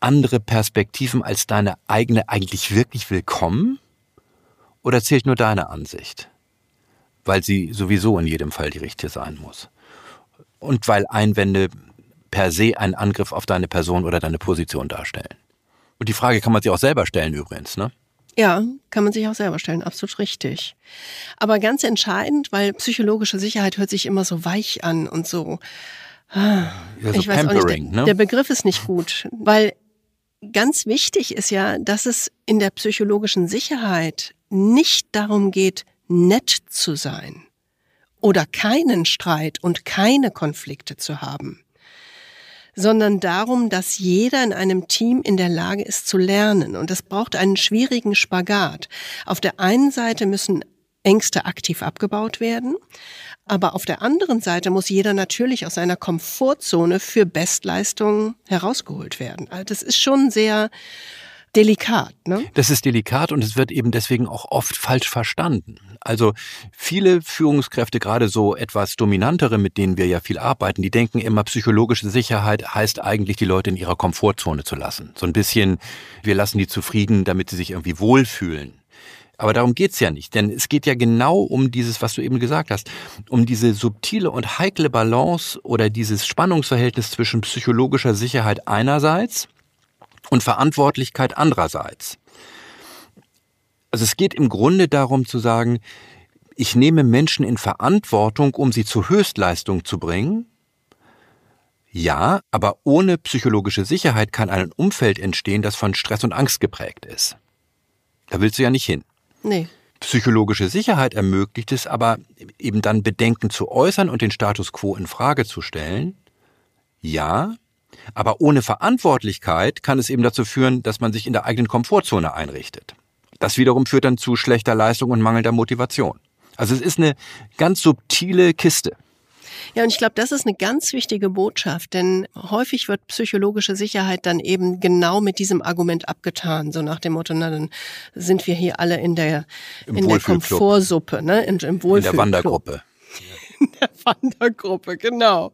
andere Perspektiven als deine eigene eigentlich wirklich willkommen? Oder zählt nur deine Ansicht? Weil sie sowieso in jedem Fall die richtige sein muss. Und weil Einwände per se einen Angriff auf deine Person oder deine Position darstellen. Und die Frage kann man sich auch selber stellen übrigens, ne? Ja, kann man sich auch selber stellen, absolut richtig. Aber ganz entscheidend, weil psychologische Sicherheit hört sich immer so weich an und so ja, so ich weiß auch nicht, der, ne? der Begriff ist nicht gut, weil ganz wichtig ist ja, dass es in der psychologischen Sicherheit nicht darum geht, nett zu sein oder keinen Streit und keine Konflikte zu haben, sondern darum, dass jeder in einem Team in der Lage ist zu lernen. Und das braucht einen schwierigen Spagat. Auf der einen Seite müssen Ängste aktiv abgebaut werden, aber auf der anderen Seite muss jeder natürlich aus seiner Komfortzone für Bestleistungen herausgeholt werden. Also das ist schon sehr delikat. Ne? Das ist delikat und es wird eben deswegen auch oft falsch verstanden. Also viele Führungskräfte, gerade so etwas dominantere, mit denen wir ja viel arbeiten, die denken immer, psychologische Sicherheit heißt eigentlich, die Leute in ihrer Komfortzone zu lassen. So ein bisschen, wir lassen die zufrieden, damit sie sich irgendwie wohlfühlen. Aber darum geht's ja nicht, denn es geht ja genau um dieses, was du eben gesagt hast, um diese subtile und heikle Balance oder dieses Spannungsverhältnis zwischen psychologischer Sicherheit einerseits und Verantwortlichkeit andererseits. Also es geht im Grunde darum zu sagen, ich nehme Menschen in Verantwortung, um sie zur Höchstleistung zu bringen. Ja, aber ohne psychologische Sicherheit kann ein Umfeld entstehen, das von Stress und Angst geprägt ist. Da willst du ja nicht hin. Nee. Psychologische Sicherheit ermöglicht es aber eben dann Bedenken zu äußern und den Status quo in Frage zu stellen. Ja, aber ohne Verantwortlichkeit kann es eben dazu führen, dass man sich in der eigenen Komfortzone einrichtet. Das wiederum führt dann zu schlechter Leistung und mangelnder Motivation. Also es ist eine ganz subtile Kiste. Ja, und ich glaube, das ist eine ganz wichtige Botschaft, denn häufig wird psychologische Sicherheit dann eben genau mit diesem Argument abgetan, so nach dem Motto, na dann sind wir hier alle in der Im in der. Komfortsuppe, ne, in, im In Wohlfühlclub. der Wandergruppe. in der Wandergruppe, genau.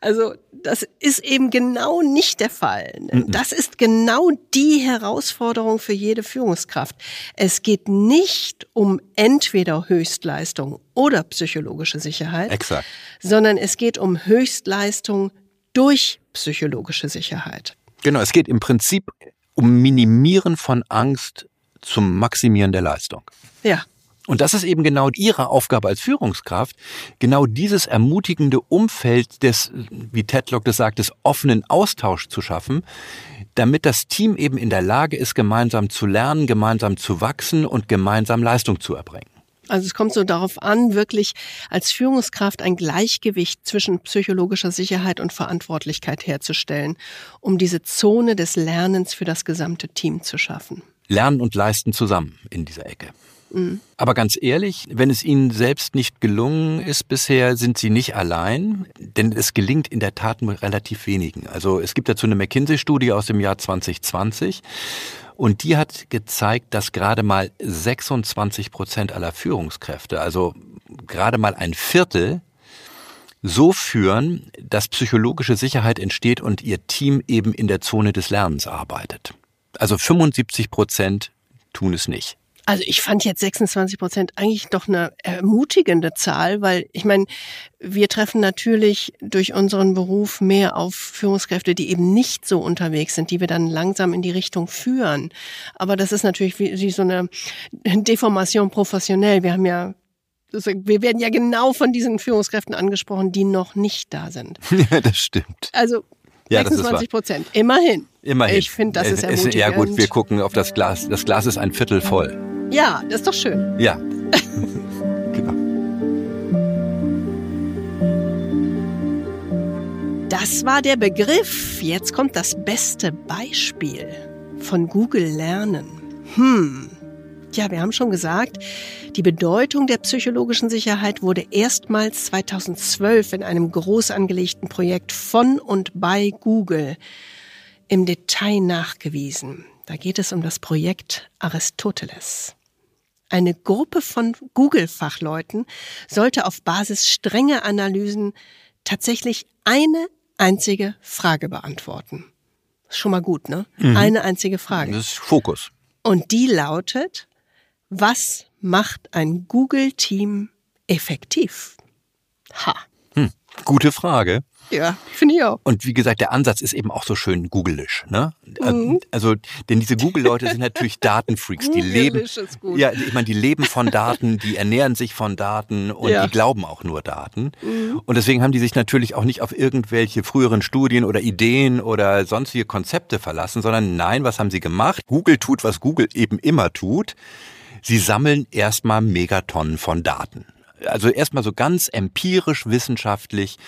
Also das ist eben genau nicht der Fall. Das ist genau die Herausforderung für jede Führungskraft. Es geht nicht um entweder Höchstleistung oder psychologische Sicherheit, Exakt. sondern es geht um Höchstleistung durch psychologische Sicherheit. Genau, es geht im Prinzip um Minimieren von Angst zum Maximieren der Leistung. Ja, Und das ist eben genau Ihre Aufgabe als Führungskraft, genau dieses ermutigende Umfeld des, wie Tedlock das sagt, des offenen Austauschs zu schaffen, damit das Team eben in der Lage ist, gemeinsam zu lernen, gemeinsam zu wachsen und gemeinsam Leistung zu erbringen. Also es kommt so darauf an, wirklich als Führungskraft ein Gleichgewicht zwischen psychologischer Sicherheit und Verantwortlichkeit herzustellen, um diese Zone des Lernens für das gesamte Team zu schaffen. Lernen und leisten zusammen in dieser Ecke. Aber ganz ehrlich, wenn es Ihnen selbst nicht gelungen ist bisher, sind Sie nicht allein, denn es gelingt in der Tat nur relativ wenigen. Also es gibt dazu eine McKinsey-Studie aus dem Jahr 2020 und die hat gezeigt, dass gerade mal 26 Prozent aller Führungskräfte, also gerade mal ein Viertel, so führen, dass psychologische Sicherheit entsteht und ihr Team eben in der Zone des Lernens arbeitet. Also 75 Prozent tun es nicht. Also ich fand jetzt 26 Prozent eigentlich doch eine ermutigende Zahl, weil ich meine, wir treffen natürlich durch unseren Beruf mehr auf Führungskräfte, die eben nicht so unterwegs sind, die wir dann langsam in die Richtung führen. Aber das ist natürlich wie, so eine Deformation professionell. Wir haben ja wir werden ja genau von diesen Führungskräften angesprochen, die noch nicht da sind. Ja, das stimmt. Also Ja, das ist 26 Prozent, immerhin. Immerhin. Ich finde, das Es- ist ermutigend. Ja gut, wir gucken auf das Glas. Das Glas ist ein Viertel voll. Ja, das ist doch schön. Ja. genau. Das war der Begriff. Jetzt kommt das beste Beispiel von Google Lernen. Hm. Ja, wir haben schon gesagt, die Bedeutung der psychologischen Sicherheit wurde erstmals 2012 in einem groß angelegten Projekt von und bei Google im Detail nachgewiesen. Da geht es um das Projekt Aristoteles. Eine Gruppe von Google-Fachleuten sollte auf Basis strenger Analysen tatsächlich eine einzige Frage beantworten. Ist schon mal gut, ne? Eine einzige Frage. Das ist Fokus. Und die lautet, was macht ein Google-Team effektiv? Ha. Hm. Gute Frage. Ja, finde ich auch. Und wie gesagt, der Ansatz ist eben auch so schön googelisch. Ne? Mhm. Also, denn diese Google-Leute sind natürlich Datenfreaks. Die leben, ist gut. ja, ich meine, die leben von Daten, die ernähren sich von Daten und ja. die glauben auch nur Daten. Mhm. Und deswegen haben die sich natürlich auch nicht auf irgendwelche früheren Studien oder Ideen oder sonstige Konzepte verlassen, sondern nein, was haben sie gemacht? Google tut, was Google eben immer tut. Sie sammeln erstmal Megatonnen von Daten also erstmal so ganz empirisch wissenschaftlich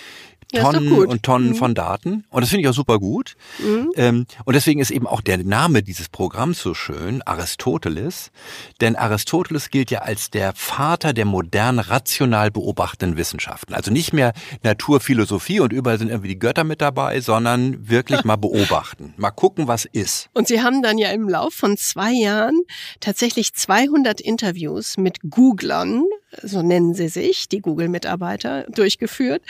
Tonnen ja, und Tonnen mhm. von Daten. Und das finde ich auch super gut. Mhm. Ähm, und deswegen ist eben auch der Name dieses Programms so schön, Aristoteles. Denn Aristoteles gilt ja als der Vater der modern rational beobachtenden Wissenschaften. Also nicht mehr Naturphilosophie und überall sind irgendwie die Götter mit dabei, sondern wirklich mal beobachten. Mal gucken, was ist. Und Sie haben dann ja im Lauf von zwei Jahren tatsächlich 200 Interviews mit Googlern so nennen sie sich, die Google-Mitarbeiter, durchgeführt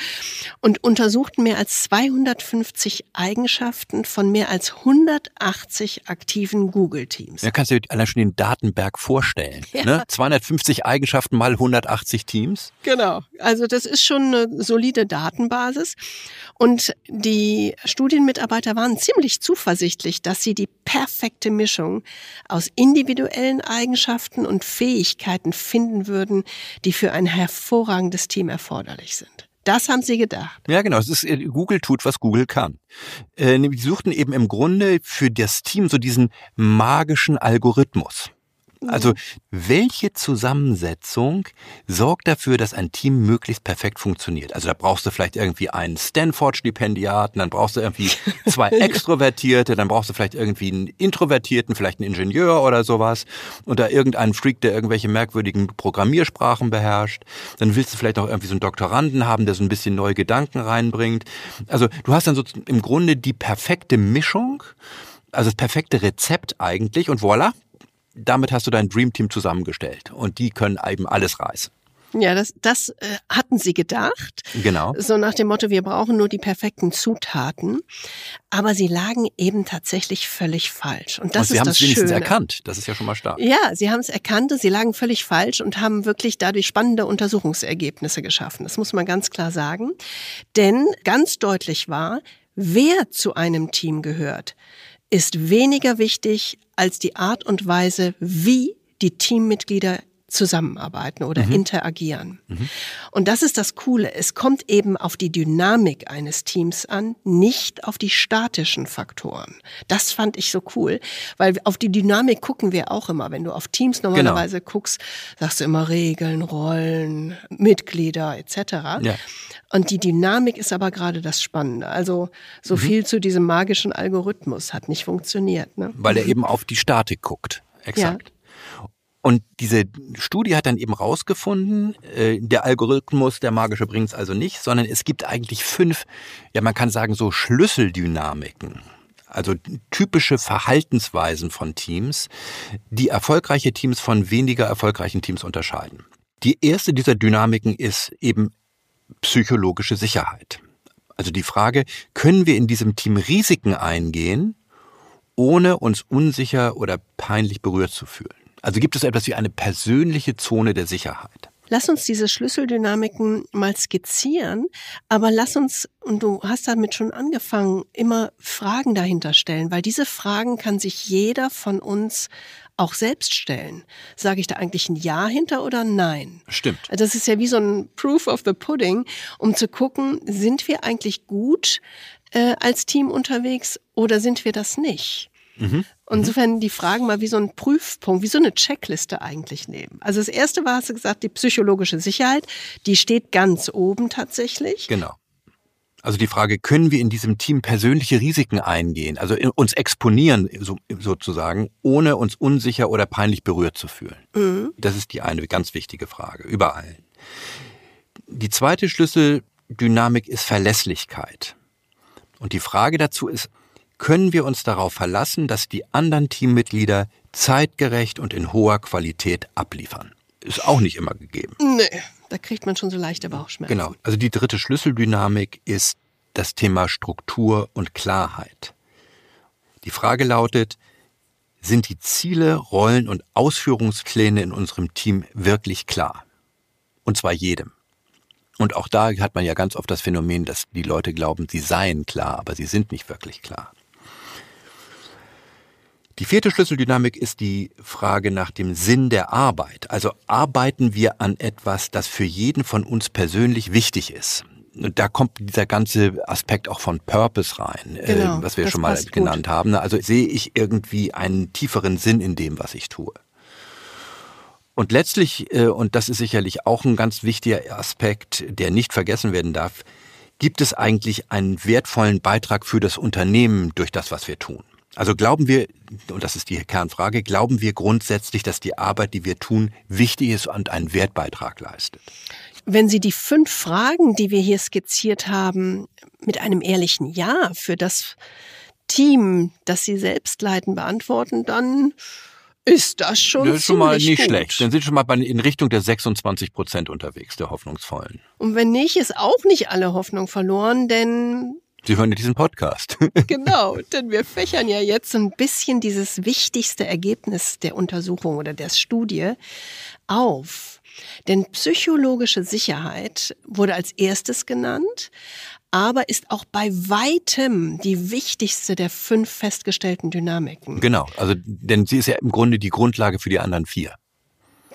und untersuchten mehr als 250 Eigenschaften von mehr als 180 aktiven Google-Teams. Da kannst du dir allein schon den Datenberg vorstellen. Ja. Ne? 250 Eigenschaften mal 180 Teams. Genau. Also das ist schon eine solide Datenbasis. Und die Studienmitarbeiter waren ziemlich zuversichtlich, dass sie die perfekte Mischung aus individuellen Eigenschaften und Fähigkeiten finden würden, die für ein hervorragendes Team erforderlich sind. Das haben sie gedacht. Ja, genau. Es ist, äh, Google tut, was Google kann. Äh, die suchten eben im Grunde für das Team so diesen magischen Algorithmus. Also welche Zusammensetzung sorgt dafür, dass ein Team möglichst perfekt funktioniert? Also da brauchst du vielleicht irgendwie einen Stanford-Stipendiaten, dann brauchst du irgendwie zwei Extrovertierte, dann brauchst du vielleicht irgendwie einen Introvertierten, vielleicht einen Ingenieur oder sowas und da irgendeinen Freak, der irgendwelche merkwürdigen Programmiersprachen beherrscht. Dann willst du vielleicht auch irgendwie so einen Doktoranden haben, der so ein bisschen neue Gedanken reinbringt. Also du hast dann so im Grunde die perfekte Mischung also das perfekte Rezept eigentlich und voilà, damit hast du dein Dream Team zusammengestellt und die können eben alles reißen. Ja, das, das äh, hatten sie gedacht. Genau. So nach dem Motto, wir brauchen nur die perfekten Zutaten. Aber sie lagen eben tatsächlich völlig falsch. Und das und sie haben es wenigstens erkannt. Das ist ja schon mal stark. Ja, sie haben es erkannt, sie lagen völlig falsch und haben wirklich dadurch spannende Untersuchungsergebnisse geschaffen. Das muss man ganz klar sagen. Denn ganz deutlich war, wer zu einem Team gehört, ist weniger wichtig als die Art und Weise, wie die Teammitglieder zusammenarbeiten oder mhm. interagieren. Mhm. Und das ist das Coole. Es kommt eben auf die Dynamik eines Teams an, nicht auf die statischen Faktoren. Das fand ich so cool, weil auf die Dynamik gucken wir auch immer. Wenn du auf Teams genau. normalerweise genau. guckst, sagst du immer Regeln, Rollen, Mitglieder etc. Ja. Und die Dynamik ist aber gerade das Spannende. Also so mhm. viel zu diesem magischen Algorithmus hat nicht funktioniert. Ne? Weil er eben auf die Statik guckt. Exakt. Ja. Und diese Studie hat dann eben rausgefunden, äh, der Algorithmus, der magische bringt es also nicht, sondern es gibt eigentlich fünf, ja man kann sagen so Schlüsseldynamiken. Also typische Verhaltensweisen von Teams, die erfolgreiche Teams von weniger erfolgreichen Teams unterscheiden. Die erste dieser Dynamiken ist eben psychologische Sicherheit. Also die Frage, können wir in diesem Team Risiken eingehen, ohne uns unsicher oder peinlich berührt zu fühlen? Also gibt es etwas wie eine persönliche Zone der Sicherheit. Lass uns diese Schlüsseldynamiken mal skizzieren, aber lass uns, und du hast damit schon angefangen, immer Fragen dahinter stellen, weil diese Fragen kann sich jeder von uns auch selbst stellen. Sage ich da eigentlich ein Ja hinter oder ein Nein? Stimmt. Das ist ja wie so ein Proof of the Pudding, um zu gucken, sind wir eigentlich gut äh, als Team unterwegs oder sind wir das nicht? Mhm. Insofern die Fragen mal wie so ein Prüfpunkt, wie so eine Checkliste eigentlich nehmen. Also das erste war, hast du gesagt, die psychologische Sicherheit, die steht ganz oben tatsächlich. Genau. Also die Frage, können wir in diesem Team persönliche Risiken eingehen, also uns exponieren so, sozusagen, ohne uns unsicher oder peinlich berührt zu fühlen? Mhm. Das ist die eine ganz wichtige Frage, überall. Die zweite Schlüsseldynamik ist Verlässlichkeit. Und die Frage dazu ist, können wir uns darauf verlassen, dass die anderen Teammitglieder zeitgerecht und in hoher Qualität abliefern. Ist auch nicht immer gegeben. Nee, da kriegt man schon so leichte Bauchschmerzen. Genau. Also die dritte Schlüsseldynamik ist das Thema Struktur und Klarheit. Die Frage lautet, sind die Ziele, Rollen und Ausführungspläne in unserem Team wirklich klar? Und zwar jedem. Und auch da hat man ja ganz oft das Phänomen, dass die Leute glauben, sie seien klar, aber sie sind nicht wirklich klar. Die vierte Schlüsseldynamik ist die Frage nach dem Sinn der Arbeit. Also arbeiten wir an etwas, das für jeden von uns persönlich wichtig ist. Und da kommt dieser ganze Aspekt auch von Purpose rein, äh, genau, äh, was wir schon mal genannt gut. haben. Also sehe ich irgendwie einen tieferen Sinn in dem, was ich tue. Und letztlich, äh, und das ist sicherlich auch ein ganz wichtiger Aspekt, der nicht vergessen werden darf, gibt es eigentlich einen wertvollen Beitrag für das Unternehmen durch das, was wir tun. Also glauben wir, und das ist die Kernfrage, glauben wir grundsätzlich, dass die Arbeit, die wir tun, wichtig ist und einen Wertbeitrag leistet? Wenn Sie die fünf Fragen, die wir hier skizziert haben, mit einem ehrlichen Ja für das Team, das Sie selbst leiten, beantworten, dann ist das schon Das ist schon mal nicht gut. schlecht. Dann sind schon mal in Richtung der 26 Prozent unterwegs, der Hoffnungsvollen. Und wenn nicht, ist auch nicht alle Hoffnung verloren, denn Sie hören diesen Podcast. genau, denn wir fächern ja jetzt so ein bisschen dieses wichtigste Ergebnis der Untersuchung oder der Studie auf. Denn psychologische Sicherheit wurde als erstes genannt, aber ist auch bei weitem die wichtigste der fünf festgestellten Dynamiken. Genau, also denn sie ist ja im Grunde die Grundlage für die anderen vier.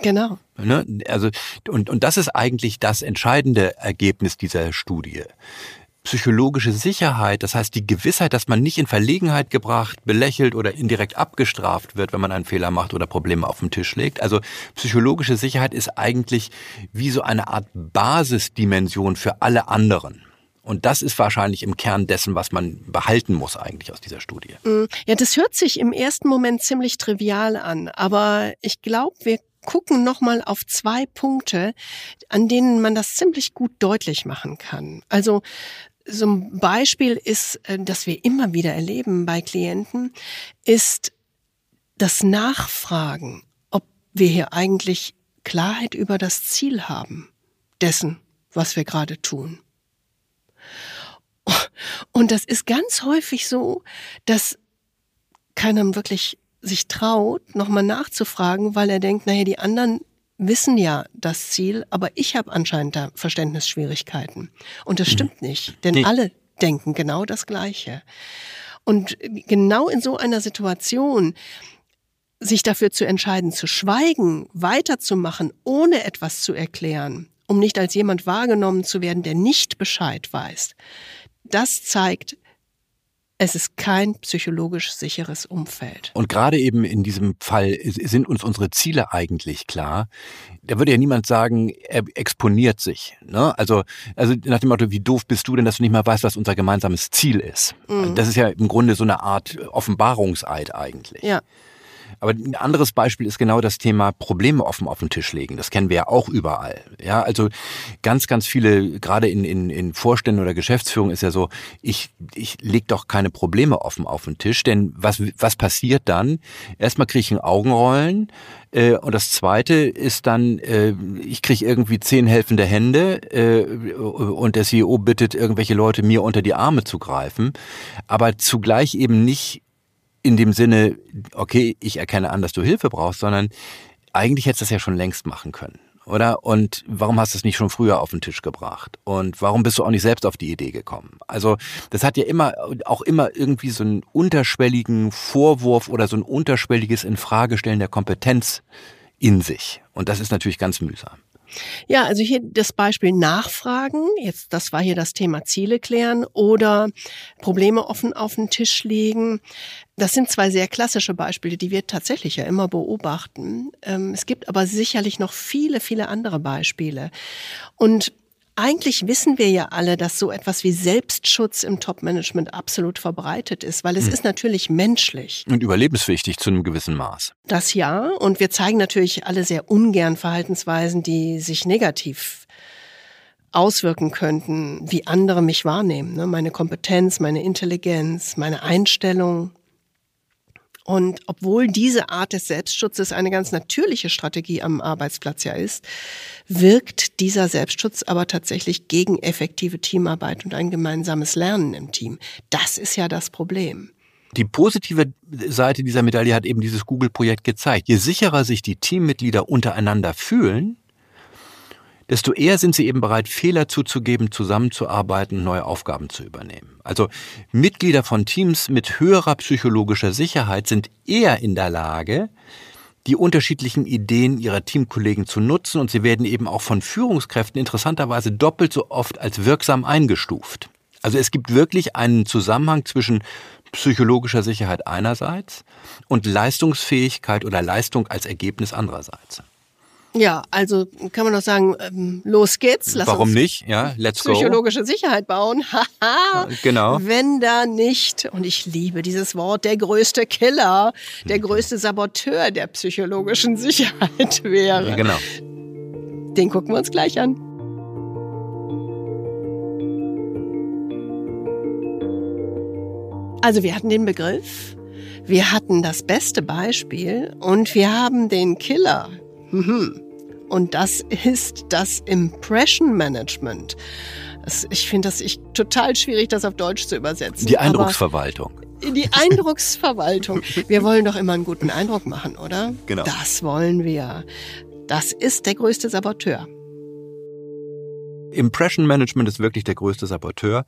Genau. Ne? Also, und, und das ist eigentlich das entscheidende Ergebnis dieser Studie psychologische Sicherheit, das heißt die Gewissheit, dass man nicht in Verlegenheit gebracht, belächelt oder indirekt abgestraft wird, wenn man einen Fehler macht oder Probleme auf den Tisch legt. Also psychologische Sicherheit ist eigentlich wie so eine Art Basisdimension für alle anderen. Und das ist wahrscheinlich im Kern dessen, was man behalten muss eigentlich aus dieser Studie. Mm, ja, das hört sich im ersten Moment ziemlich trivial an, aber ich glaube, wir gucken nochmal auf zwei Punkte, an denen man das ziemlich gut deutlich machen kann. Also so ein Beispiel ist, äh, das wir immer wieder erleben bei Klienten, ist das Nachfragen, ob wir hier eigentlich Klarheit über das Ziel haben dessen, was wir gerade tun. Und das ist ganz häufig so, dass keiner wirklich sich traut, nochmal nachzufragen, weil er denkt, naja, die anderen wissen ja das Ziel, aber ich habe anscheinend da Verständnisschwierigkeiten. Und das mhm. stimmt nicht, denn nee. alle denken genau das Gleiche. Und genau in so einer Situation sich dafür zu entscheiden, zu schweigen, weiterzumachen, ohne etwas zu erklären, um nicht als jemand wahrgenommen zu werden, der nicht Bescheid weiß, das zeigt, es ist kein psychologisch sicheres Umfeld. Und gerade eben in diesem Fall sind uns unsere Ziele eigentlich klar. Da würde ja niemand sagen, er exponiert sich. Ne? Also, also nach dem Motto, wie doof bist du denn, dass du nicht mal weißt, was unser gemeinsames Ziel ist? Mhm. Das ist ja im Grunde so eine Art Offenbarungseid eigentlich. Ja. Aber ein anderes Beispiel ist genau das Thema Probleme offen auf den Tisch legen. Das kennen wir ja auch überall. Ja, also ganz, ganz viele, gerade in, in, in Vorständen oder Geschäftsführung ist ja so, ich, ich leg doch keine Probleme offen auf den Tisch, denn was, was passiert dann? Erstmal kriege ich ein Augenrollen, äh, und das Zweite ist dann, äh, ich kriege irgendwie zehn helfende Hände äh, und der CEO bittet irgendwelche Leute, mir unter die Arme zu greifen, aber zugleich eben nicht in dem Sinne, okay, ich erkenne an, dass du Hilfe brauchst, sondern eigentlich hättest du das ja schon längst machen können, oder? Und warum hast du es nicht schon früher auf den Tisch gebracht? Und warum bist du auch nicht selbst auf die Idee gekommen? Also, das hat ja immer, auch immer irgendwie so einen unterschwelligen Vorwurf oder so ein unterschwelliges Infragestellen der Kompetenz in sich. Und das ist natürlich ganz mühsam. Ja, also hier das Beispiel Nachfragen. Jetzt, das war hier das Thema Ziele klären oder Probleme offen auf den Tisch legen. Das sind zwei sehr klassische Beispiele, die wir tatsächlich ja immer beobachten. Ähm, es gibt aber sicherlich noch viele, viele andere Beispiele. Und eigentlich wissen wir ja alle, dass so etwas wie Selbstschutz im Top-Management absolut verbreitet ist, weil es mhm. ist natürlich menschlich. Und überlebenswichtig zu einem gewissen Maß. Das ja. Und wir zeigen natürlich alle sehr ungern Verhaltensweisen, die sich negativ auswirken könnten, wie andere mich wahrnehmen. Ne? Meine Kompetenz, meine Intelligenz, meine Einstellung, und obwohl diese Art des Selbstschutzes eine ganz natürliche Strategie am Arbeitsplatz ja ist, wirkt dieser Selbstschutz aber tatsächlich gegen effektive Teamarbeit und ein gemeinsames Lernen im Team. Das ist ja das Problem. Die positive Seite dieser Medaille hat eben dieses Google-Projekt gezeigt. Je sicherer sich die Teammitglieder untereinander fühlen, desto eher sind sie eben bereit, Fehler zuzugeben, zusammenzuarbeiten, neue Aufgaben zu übernehmen. Also Mitglieder von Teams mit höherer psychologischer Sicherheit sind eher in der Lage, die unterschiedlichen Ideen ihrer Teamkollegen zu nutzen und sie werden eben auch von Führungskräften interessanterweise doppelt so oft als wirksam eingestuft. Also es gibt wirklich einen Zusammenhang zwischen psychologischer Sicherheit einerseits und Leistungsfähigkeit oder Leistung als Ergebnis andererseits. Ja, also kann man doch sagen, ähm, los geht's. Lass Warum nicht? Ja, let's psychologische go. Psychologische Sicherheit bauen. Haha. genau. Wenn da nicht, und ich liebe dieses Wort, der größte Killer, der mhm. größte Saboteur der psychologischen Sicherheit wäre. Ja, genau. Den gucken wir uns gleich an. Also wir hatten den Begriff, wir hatten das beste Beispiel und wir haben den Killer. Mhm. Und das ist das Impression Management. Ich finde das ich, total schwierig, das auf Deutsch zu übersetzen. Die Eindrucksverwaltung. Die Eindrucksverwaltung. Wir wollen doch immer einen guten Eindruck machen, oder? Genau. Das wollen wir. Das ist der größte Saboteur. Impression Management ist wirklich der größte Saboteur.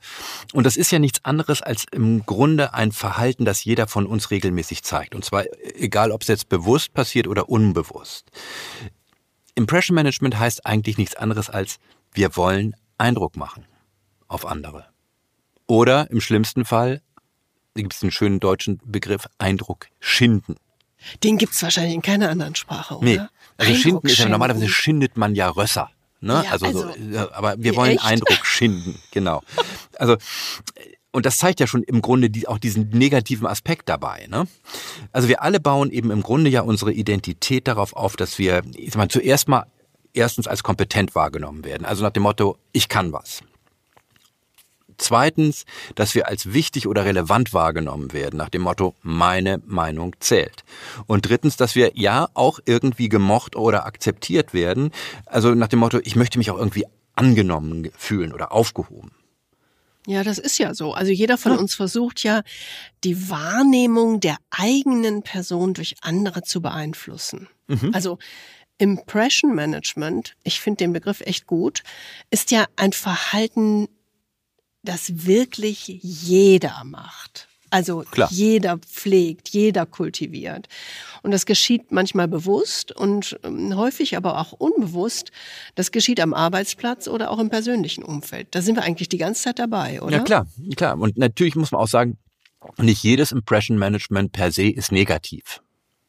Und das ist ja nichts anderes als im Grunde ein Verhalten, das jeder von uns regelmäßig zeigt. Und zwar egal, ob es jetzt bewusst passiert oder unbewusst. Impression Management heißt eigentlich nichts anderes als wir wollen Eindruck machen auf andere. Oder im schlimmsten Fall, da gibt es einen schönen deutschen Begriff, Eindruck schinden. Den gibt es wahrscheinlich in keiner anderen Sprache, oder? Nee. Also Eindruck schinden ist ja normalerweise schindet man ja Rösser. Ne? Ja, also, also so, aber wir wollen echt? Eindruck schinden, genau. Also und das zeigt ja schon im Grunde die, auch diesen negativen Aspekt dabei. Ne? Also wir alle bauen eben im Grunde ja unsere Identität darauf auf, dass wir ich sag mal, zuerst mal erstens als kompetent wahrgenommen werden. Also nach dem Motto, ich kann was. Zweitens, dass wir als wichtig oder relevant wahrgenommen werden, nach dem Motto, meine Meinung zählt. Und drittens, dass wir ja auch irgendwie gemocht oder akzeptiert werden, also nach dem Motto, ich möchte mich auch irgendwie angenommen fühlen oder aufgehoben. Ja, das ist ja so. Also jeder von uns versucht ja, die Wahrnehmung der eigenen Person durch andere zu beeinflussen. Mhm. Also Impression Management, ich finde den Begriff echt gut, ist ja ein Verhalten das wirklich jeder macht. Also Klar. jeder pflegt, jeder kultiviert. Und das geschieht manchmal bewusst und ähm, häufig aber auch unbewusst. Das geschieht am Arbeitsplatz oder auch im persönlichen Umfeld. Da sind wir eigentlich die ganze Zeit dabei, oder? Ja, klar, klar. Und natürlich muss man auch sagen, nicht jedes Impression Management per se ist negativ.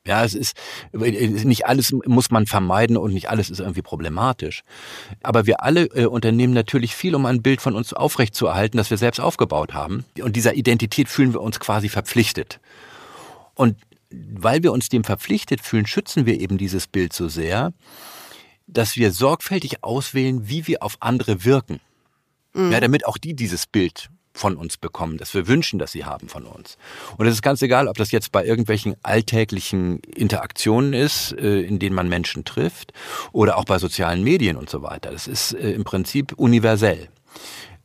Ja, es ist nicht alles muss man vermeiden und nicht alles ist irgendwie problematisch. Aber wir alle äh, unternehmen natürlich viel, um ein Bild von uns aufrechtzuerhalten, das wir selbst aufgebaut haben. Und dieser Identität fühlen wir uns quasi verpflichtet. Und weil wir uns dem verpflichtet fühlen, schützen wir eben dieses Bild so sehr, dass wir sorgfältig auswählen, wie wir auf andere wirken. Mhm. Ja, damit auch die dieses Bild von uns bekommen, dass wir wünschen, dass sie haben von uns. Und es ist ganz egal, ob das jetzt bei irgendwelchen alltäglichen Interaktionen ist, äh, in denen man Menschen trifft, oder auch bei sozialen Medien und so weiter. Das ist äh, im Prinzip universell.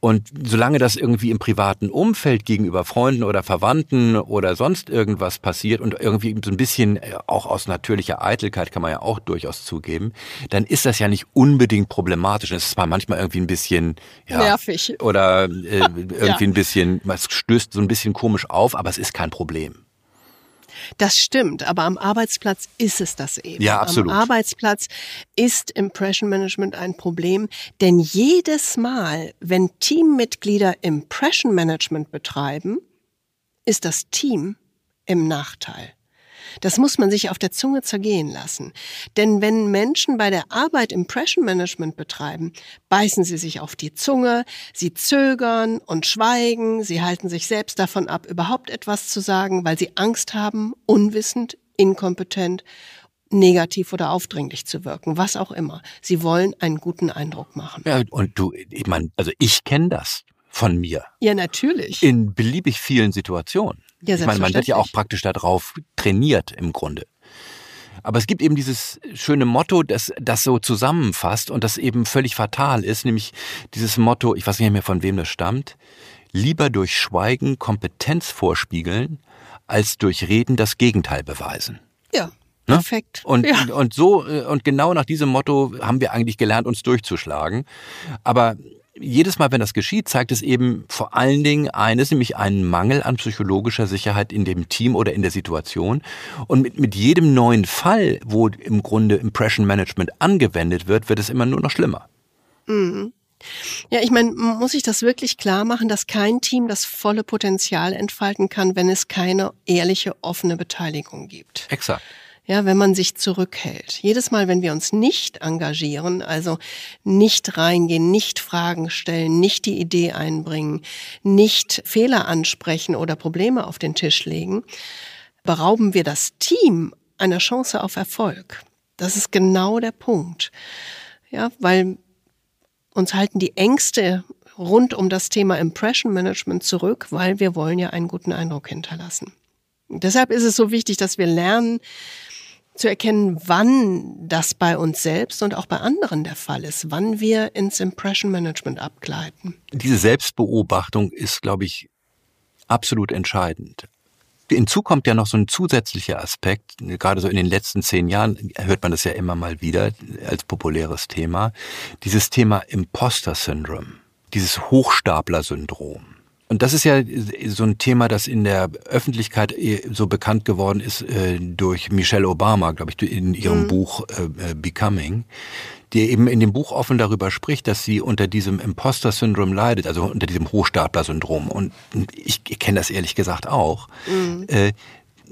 Und solange das irgendwie im privaten Umfeld gegenüber Freunden oder Verwandten oder sonst irgendwas passiert und irgendwie so ein bisschen äh, auch aus natürlicher Eitelkeit kann man ja auch durchaus zugeben, dann ist das ja nicht unbedingt problematisch. Es ist zwar manchmal irgendwie ein bisschen ja, nervig oder äh, irgendwie ja. ein bisschen, es stößt so ein bisschen komisch auf, aber es ist kein Problem. Das stimmt, aber am Arbeitsplatz ist es das eben. Ja, absolut. Am Arbeitsplatz ist Impression Management ein Problem, denn jedes Mal, wenn Teammitglieder Impression Management betreiben, ist das Team im Nachteil. Das muss man sich auf der Zunge zergehen lassen. Denn wenn Menschen bei der Arbeit Impression Management betreiben, beißen sie sich auf die Zunge, sie zögern und schweigen, sie halten sich selbst davon ab, überhaupt etwas zu sagen, weil sie Angst haben, unwissend, inkompetent negativ oder aufdringlich zu wirken, was auch immer. Sie wollen einen guten Eindruck machen. Ja, und du, ich meine, also ich kenne das von mir. Ja, natürlich. In beliebig vielen Situationen. Ja, ich meine, man wird ja auch praktisch darauf trainiert im Grunde. Aber es gibt eben dieses schöne Motto, das das so zusammenfasst und das eben völlig fatal ist, nämlich dieses Motto, ich weiß nicht mehr von wem das stammt, lieber durch Schweigen Kompetenz vorspiegeln, als durch Reden das Gegenteil beweisen. Ja, Ne? Perfekt. Und, Ja. und so, äh, und genau nach diesem Motto haben wir eigentlich gelernt, uns durchzuschlagen. Aber jedes Mal, wenn das geschieht, zeigt es eben vor allen Dingen eines, nämlich einen Mangel an psychologischer Sicherheit in dem Team oder in der Situation. Und mit, mit jedem neuen Fall, wo im Grunde Impression Management angewendet wird, wird es immer nur noch schlimmer. Ja, ich meine, muss ich das wirklich klar machen, dass kein Team das volle Potenzial entfalten kann, wenn es keine ehrliche, offene Beteiligung gibt. Exakt. Ja, wenn man sich zurückhält. Jedes Mal, wenn wir uns nicht engagieren, also nicht reingehen, nicht Fragen stellen, nicht die Idee einbringen, nicht Fehler ansprechen oder Probleme auf den Tisch legen, berauben wir das Team einer Chance auf Erfolg. Das ist genau der Punkt. Ja, weil uns halten die Ängste rund um das Thema Impression Management zurück, weil wir wollen ja einen guten Eindruck hinterlassen. Deshalb ist es so wichtig, dass wir lernen zu erkennen, wann das bei uns selbst und auch bei anderen der Fall ist, wann wir ins Impression Management abgleiten. Diese Selbstbeobachtung ist, glaube ich, absolut entscheidend. Hinzu kommt ja noch so ein zusätzlicher Aspekt. Gerade so in den letzten zehn Jahren hört man das ja immer mal wieder als populäres Thema. Dieses Thema Imposter-Syndrom, dieses Hochstapler-Syndrom. Und das ist ja so ein Thema, das in der Öffentlichkeit so bekannt geworden ist äh, durch Michelle Obama, glaube ich, in ihrem mhm. Buch äh, Becoming, die eben in dem Buch offen darüber spricht, dass sie unter diesem Imposter-Syndrom leidet, also unter diesem Hochstapler-Syndrom. Und ich, kenne das ehrlich gesagt auch, mhm. äh,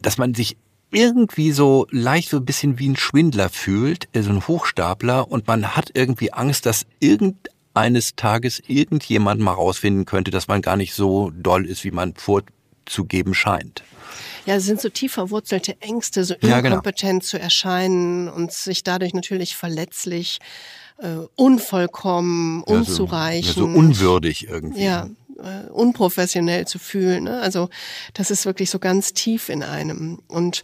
dass man sich irgendwie so leicht so ein bisschen wie ein Schwindler fühlt, so ein Hochstapler, und man hat irgendwie Angst, dass irgendein eines Tages irgendjemand mal rausfinden könnte, dass man gar nicht so doll ist, wie man vorzugeben scheint. Ja, es sind so tief verwurzelte Ängste, so inkompetent ja, genau. zu erscheinen und sich dadurch natürlich verletzlich, äh, unvollkommen, ja, unzureichend. So, ja, so unwürdig irgendwie. Ja, äh, unprofessionell zu fühlen. Ne? Also das ist wirklich so ganz tief in einem. Und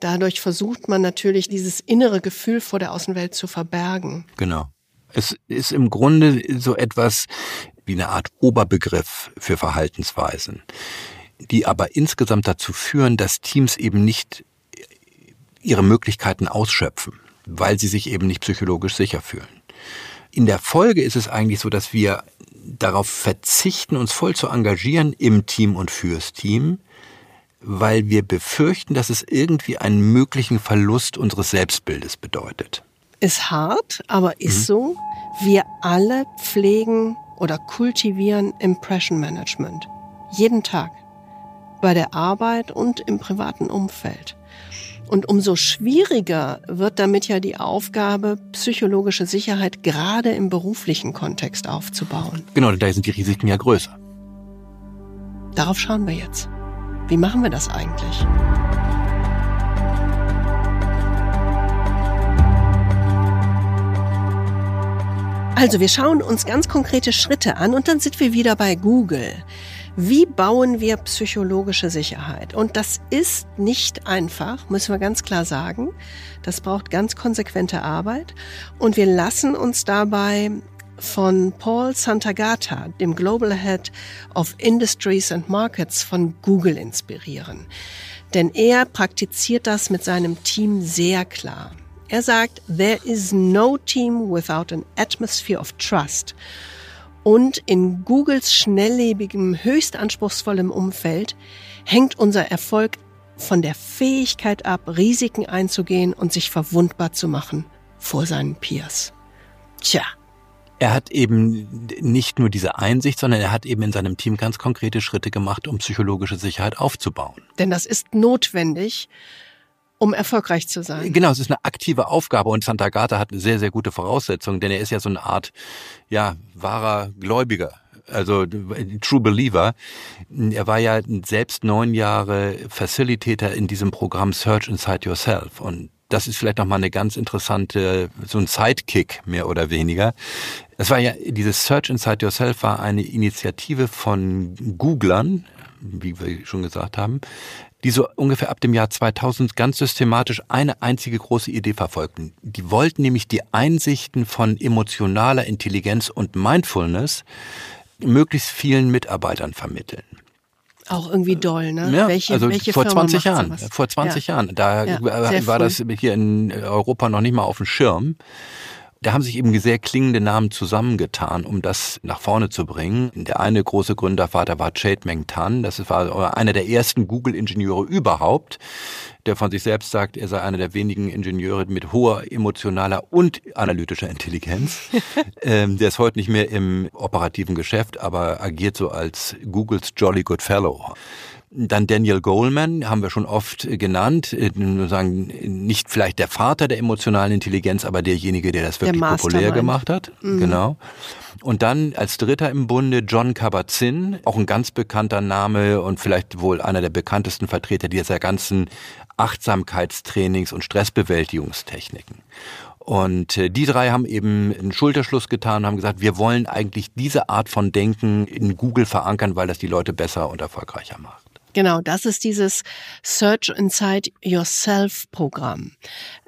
dadurch versucht man natürlich dieses innere Gefühl vor der Außenwelt zu verbergen. Genau. Es ist im Grunde so etwas wie eine Art Oberbegriff für Verhaltensweisen, die aber insgesamt dazu führen, dass Teams eben nicht ihre Möglichkeiten ausschöpfen, weil sie sich eben nicht psychologisch sicher fühlen. In der Folge ist es eigentlich so, dass wir darauf verzichten, uns voll zu engagieren im Team und fürs Team, weil wir befürchten, dass es irgendwie einen möglichen Verlust unseres Selbstbildes bedeutet. Ist hart, aber ist mhm. so. Wir alle pflegen oder kultivieren Impression Management. Jeden Tag. Bei der Arbeit und im privaten Umfeld. Und umso schwieriger wird damit ja die Aufgabe, psychologische Sicherheit gerade im beruflichen Kontext aufzubauen. Genau, da sind die Risiken ja größer. Darauf schauen wir jetzt. Wie machen wir das eigentlich? Also wir schauen uns ganz konkrete Schritte an und dann sind wir wieder bei Google. Wie bauen wir psychologische Sicherheit? Und das ist nicht einfach, müssen wir ganz klar sagen. Das braucht ganz konsequente Arbeit. Und wir lassen uns dabei von Paul Santagata, dem Global Head of Industries and Markets von Google inspirieren. Denn er praktiziert das mit seinem Team sehr klar. Er sagt, there is no team without an atmosphere of trust. Und in Googles schnelllebigem, höchst anspruchsvollem Umfeld hängt unser Erfolg von der Fähigkeit ab, Risiken einzugehen und sich verwundbar zu machen vor seinen Peers. Tja. Er hat eben nicht nur diese Einsicht, sondern er hat eben in seinem Team ganz konkrete Schritte gemacht, um psychologische Sicherheit aufzubauen. Denn das ist notwendig, um erfolgreich zu sein. Genau, es ist eine aktive Aufgabe und Santa Gata hat eine sehr, sehr gute Voraussetzung, denn er ist ja so eine Art, ja, wahrer Gläubiger. Also True Believer. Er war ja selbst neun Jahre Facilitator in diesem Programm Search Inside Yourself. Und das ist vielleicht nochmal eine ganz interessante, so ein Sidekick mehr oder weniger. Das war ja, dieses Search Inside Yourself war eine Initiative von Googlern, wie wir schon gesagt haben, die so ungefähr ab dem Jahr 2000 ganz systematisch eine einzige große Idee verfolgten. Die wollten nämlich die Einsichten von emotionaler Intelligenz und Mindfulness möglichst vielen Mitarbeitern vermitteln. Auch irgendwie doll, ne? Ja, welche, also welche vor Firma 20 Jahren. Vor 20 ja. Jahren. Da ja, war das hier in Europa noch nicht mal auf dem Schirm. Da haben sich eben sehr klingende Namen zusammengetan, um das nach vorne zu bringen. Der eine große Gründervater war Chade Meng Tan. Das war einer der ersten Google-Ingenieure überhaupt, der von sich selbst sagt, er sei einer der wenigen Ingenieure mit hoher emotionaler und analytischer Intelligenz. ähm, der ist heute nicht mehr im operativen Geschäft, aber agiert so als Googles Jolly Good Fellow. Dann Daniel Goleman haben wir schon oft genannt, äh, sagen nicht vielleicht der Vater der emotionalen Intelligenz, aber derjenige, der das wirklich der populär gemacht hat. Mhm. Genau. Und dann als Dritter im Bunde John Kabat-Zinn, auch ein ganz bekannter Name und vielleicht wohl einer der bekanntesten Vertreter dieser ganzen Achtsamkeitstrainings und Stressbewältigungstechniken. Und äh, die drei haben eben einen Schulterschluss getan und haben gesagt, wir wollen eigentlich diese Art von Denken in Google verankern, weil das die Leute besser und erfolgreicher macht. Genau, das ist dieses Search Inside Yourself Programm.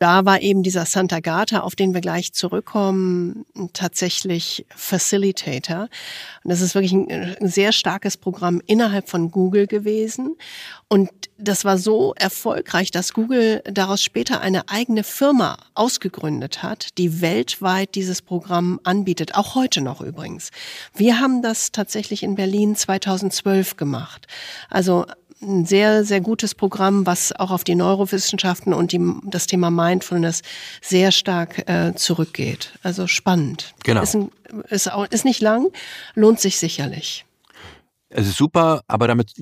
Da war eben dieser Santa Gata, auf den wir gleich zurückkommen, tatsächlich Facilitator. Und das ist wirklich ein, sehr starkes Programm innerhalb von Google gewesen. Und das war so erfolgreich, dass Google daraus später eine eigene Firma ausgegründet hat, die weltweit dieses Programm anbietet, auch heute noch übrigens. Wir haben das tatsächlich in Berlin 2012 gemacht. Also ein sehr, sehr gutes Programm, was auch auf die Neurowissenschaften und die, das Thema Mindfulness sehr stark äh, zurückgeht. Also spannend. Genau. Ist, ein, ist, auch, ist nicht lang, lohnt sich sicherlich. Es ist super, aber damit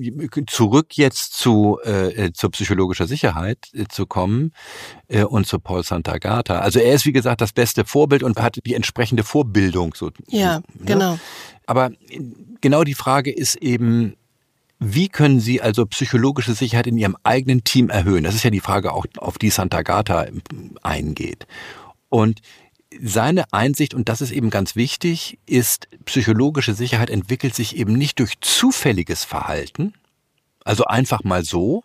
zurück jetzt zu äh, äh zur psychologischer Sicherheit äh, zu kommen äh, und zu Paul Santagata. Also er ist wie gesagt das beste Vorbild und hat die entsprechende Vorbildung so. Ja, ne? genau. Aber genau die Frage ist eben, wie können Sie also psychologische Sicherheit in Ihrem eigenen Team erhöhen? Das ist ja die Frage, auch auf die Santagata eingeht. Und seine Einsicht, und das ist eben ganz wichtig, ist, psychologische Sicherheit entwickelt sich eben nicht durch zufälliges Verhalten, also einfach mal so,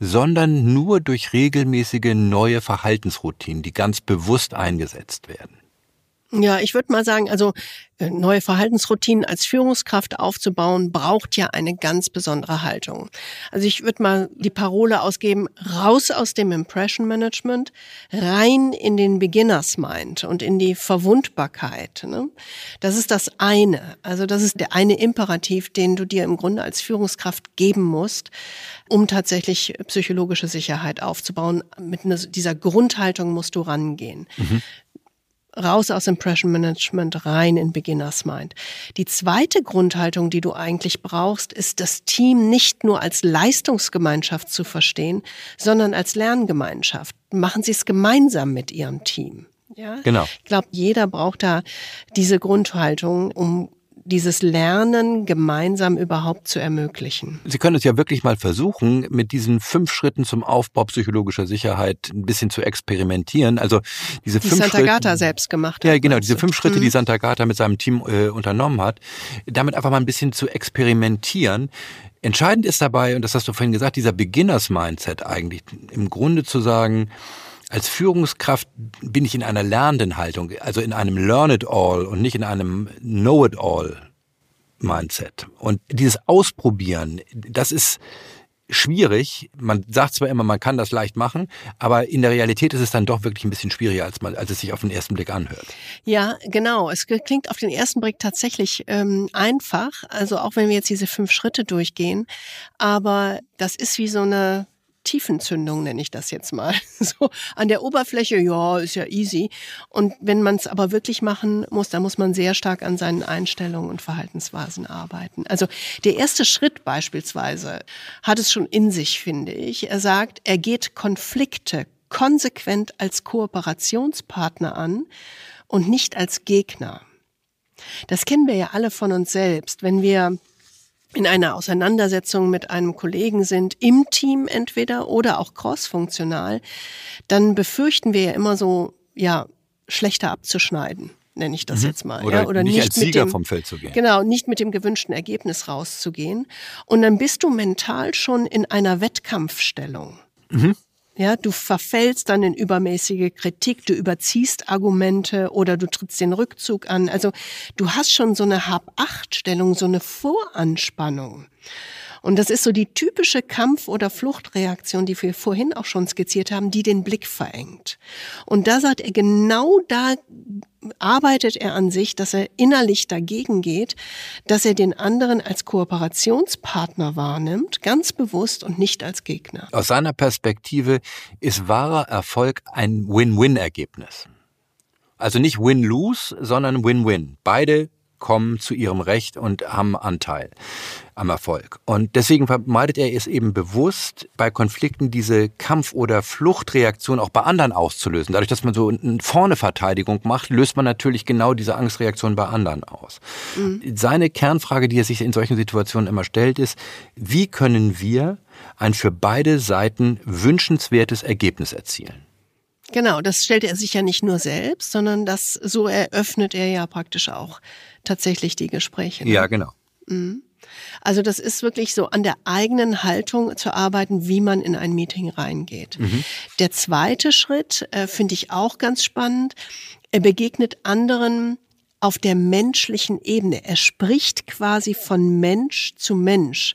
sondern nur durch regelmäßige neue Verhaltensroutinen, die ganz bewusst eingesetzt werden. Ja, ich würde mal sagen, also äh, neue Verhaltensroutinen als Führungskraft aufzubauen, braucht ja eine ganz besondere Haltung. Also ich würde mal die Parole ausgeben, raus aus dem Impression Management, rein in den Beginners Mind und in die Verwundbarkeit. Ne? Das ist das eine. Also das ist der eine Imperativ, den du dir im Grunde als Führungskraft geben musst, um tatsächlich psychologische Sicherheit aufzubauen. Mit dieser Grundhaltung musst du rangehen. Mhm raus aus Impression Management, rein in Beginners Mind. Die zweite Grundhaltung, die du eigentlich brauchst, ist das Team nicht nur als Leistungsgemeinschaft zu verstehen, sondern als Lerngemeinschaft. Machen Sie es gemeinsam mit Ihrem Team. Ja? Genau. Ich glaube, jeder braucht da diese Grundhaltung, um dieses Lernen gemeinsam überhaupt zu ermöglichen. Sie können es ja wirklich mal versuchen, mit diesen fünf Schritten zum Aufbau psychologischer Sicherheit ein bisschen zu experimentieren. Also diese die fünf Santa Schritte, Gata selbst gemacht hat. Ja, genau, diese fünf Schritte, mhm. die Santa Gata mit seinem Team äh, unternommen hat, damit einfach mal ein bisschen zu experimentieren. Entscheidend ist dabei, und das hast du vorhin gesagt, dieser Beginners-Mindset eigentlich, im Grunde zu sagen, als Führungskraft bin ich in einer lernenden Haltung, also in einem Learn it all und nicht in einem Know it all Mindset. Und dieses Ausprobieren, das ist schwierig. Man sagt zwar immer, man kann das leicht machen, aber in der Realität ist es dann doch wirklich ein bisschen schwieriger, als, man, als es sich auf den ersten Blick anhört. Ja, genau. Es klingt auf den ersten Blick tatsächlich ähm, einfach, also auch wenn wir jetzt diese fünf Schritte durchgehen, aber das ist wie so eine Tiefenzündung nenne ich das jetzt mal. So an der Oberfläche, ja, ist ja easy. Und wenn man es aber wirklich machen muss, dann muss man sehr stark an seinen Einstellungen und Verhaltensweisen arbeiten. Also der erste Schritt beispielsweise hat es schon in sich, finde ich. Er sagt, er geht Konflikte konsequent als Kooperationspartner an und nicht als Gegner. Das kennen wir ja alle von uns selbst. Wenn wir in einer Auseinandersetzung mit einem Kollegen sind, im Team entweder oder auch crossfunktional, dann befürchten wir ja immer so, ja, schlechter abzuschneiden nenne ich das mhm. jetzt mal. Oder, ja, oder nicht, nicht als Sieger dem, vom Feld zu gehen. Genau, nicht mit dem gewünschten Ergebnis rauszugehen. Und dann bist du mental schon in einer Wettkampfstellung. Mhm. Ja, du verfällst dann in übermäßige Kritik, du überziehst Argumente oder du trittst den Rückzug an. Also du hast schon so eine Hab-Acht-Stellung, so eine Voranspannung. Und das ist so die typische Kampf- oder Fluchtreaktion, die wir vorhin auch schon skizziert haben, die den Blick verengt. Und da sagt er, genau da arbeitet er an sich, dass er innerlich dagegen geht, dass er den anderen als Kooperationspartner wahrnimmt, ganz bewusst und nicht als Gegner. Aus seiner Perspektive ist wahrer Erfolg ein Win-Win-Ergebnis. Also nicht Win-Lose, sondern Win-Win. Beide kommen zu ihrem Recht und haben Anteil am Erfolg. Und deswegen vermeidet er es eben bewusst, bei Konflikten diese Kampf- oder Fluchtreaktion auch bei anderen auszulösen. Dadurch, dass man so eine vorne Verteidigung macht, löst man natürlich genau diese Angstreaktion bei anderen aus. Mhm. Seine Kernfrage, die er sich in solchen Situationen immer stellt, ist, wie können wir ein für beide Seiten wünschenswertes Ergebnis erzielen? Genau, das stellt er sich ja nicht nur selbst, sondern das so eröffnet er ja praktisch auch tatsächlich die Gespräche. Ne? Ja, genau. Mhm. Also das ist wirklich so an der eigenen Haltung zu arbeiten, wie man in ein Meeting reingeht. Mhm. Der zweite Schritt äh, finde ich auch ganz spannend. Er begegnet anderen auf der menschlichen Ebene. Er spricht quasi von Mensch zu Mensch.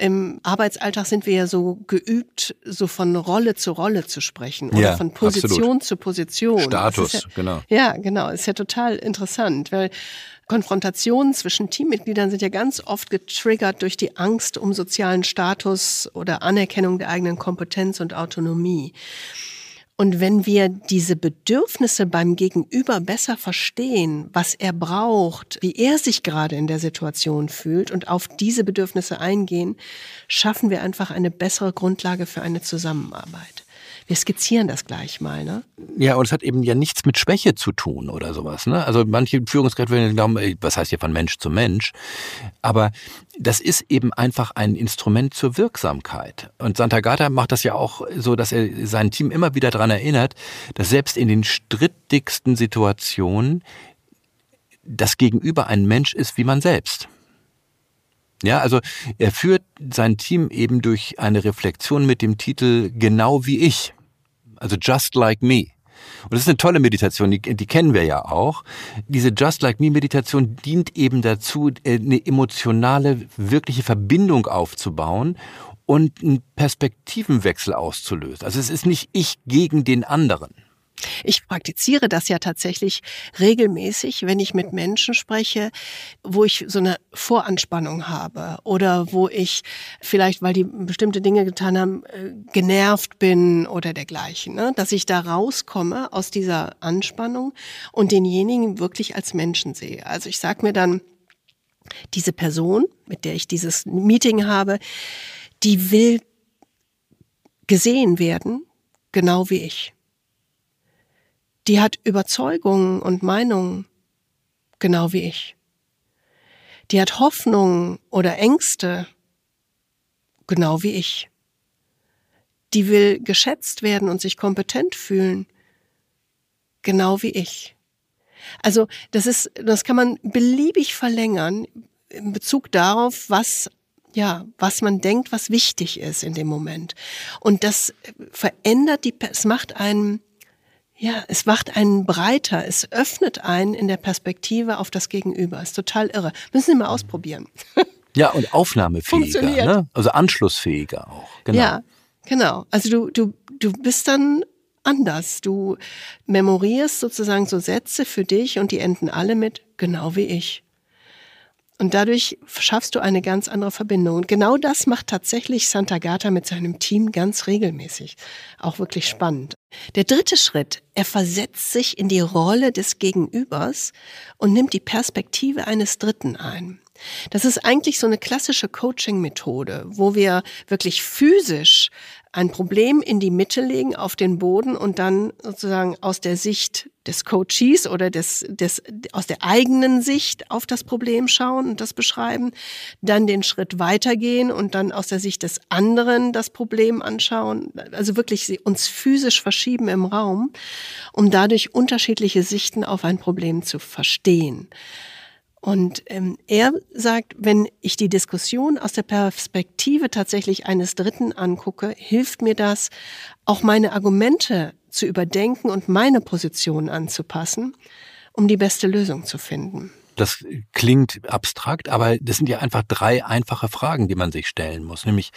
Im Arbeitsalltag sind wir ja so geübt, so von Rolle zu Rolle zu sprechen oder ja, von Position absolut. zu Position. Status, ja, genau. Ja, genau. Ist ja total interessant, weil Konfrontationen zwischen Teammitgliedern sind ja ganz oft getriggert durch die Angst um sozialen Status oder Anerkennung der eigenen Kompetenz und Autonomie. Und wenn wir diese Bedürfnisse beim Gegenüber besser verstehen, was er braucht, wie er sich gerade in der Situation fühlt und auf diese Bedürfnisse eingehen, schaffen wir einfach eine bessere Grundlage für eine Zusammenarbeit. Wir skizzieren das gleich mal, ne? Ja, und es hat eben ja nichts mit Schwäche zu tun oder sowas, ne? Also manche Führungskräfte werden glauben, was heißt hier von Mensch zu Mensch? Aber das ist eben einfach ein Instrument zur Wirksamkeit. Und Santagata macht das ja auch so, dass er sein Team immer wieder daran erinnert, dass selbst in den strittigsten Situationen das Gegenüber ein Mensch ist wie man selbst. Ja, also er führt sein Team eben durch eine Reflexion mit dem Titel Genau wie ich also Just Like Me. Und das ist eine tolle Meditation, die, die kennen wir ja auch. Diese Just Like Me Meditation dient eben dazu, äh, eine emotionale, wirkliche Verbindung aufzubauen und einen Perspektivenwechsel auszulösen. Also es ist nicht ich gegen den anderen. Ich praktiziere das ja tatsächlich regelmäßig, wenn ich mit Menschen spreche, wo ich so eine Voranspannung habe oder wo ich vielleicht, weil die bestimmte Dinge getan haben, äh, genervt bin oder dergleichen, ne? dass ich da rauskomme aus dieser Anspannung und denjenigen wirklich als Menschen sehe. Also ich sage mir dann, diese Person, mit der ich dieses Meeting habe, die will gesehen werden, genau wie ich die hat Überzeugungen und Meinungen, genau wie ich. Die hat Hoffnungen oder Ängste, genau wie ich. Die will geschätzt werden und sich kompetent fühlen, genau wie ich. Also das ist, das kann man beliebig verlängern in Bezug darauf, was ja, was man denkt, was wichtig ist in dem Moment. Und das verändert die, es macht einen ja, es macht einen breiter, es öffnet einen in der Perspektive auf das Gegenüber. Ist total irre. Müssen Sie mal ausprobieren. Ja, und aufnahmefähiger, ne? also anschlussfähiger auch. Genau. Ja, genau. Also du, du, du bist dann anders. Du memorierst sozusagen so Sätze für dich und die enden alle mit genau wie ich. Und dadurch schaffst du eine ganz andere Verbindung. Und genau das macht tatsächlich Santa Gata mit seinem Team ganz regelmäßig. Auch wirklich spannend. Der dritte Schritt, er versetzt sich in die Rolle des Gegenübers und nimmt die Perspektive eines Dritten ein. Das ist eigentlich so eine klassische Coaching-Methode, wo wir wirklich physisch ein Problem in die Mitte legen, auf den Boden und dann sozusagen aus der Sicht des Coaches oder des, des, aus der eigenen Sicht auf das Problem schauen und das beschreiben, dann den Schritt weitergehen und dann aus der Sicht des anderen das Problem anschauen, also wirklich uns physisch verschieben im Raum, um dadurch unterschiedliche Sichten auf ein Problem zu verstehen. Und ähm, er sagt, wenn ich die Diskussion aus der Perspektive tatsächlich eines Dritten angucke, hilft mir das, auch meine Argumente zu überdenken und meine Position anzupassen, um die beste Lösung zu finden. Das klingt abstrakt, aber das sind ja einfach drei einfache Fragen, die man sich stellen muss. Nämlich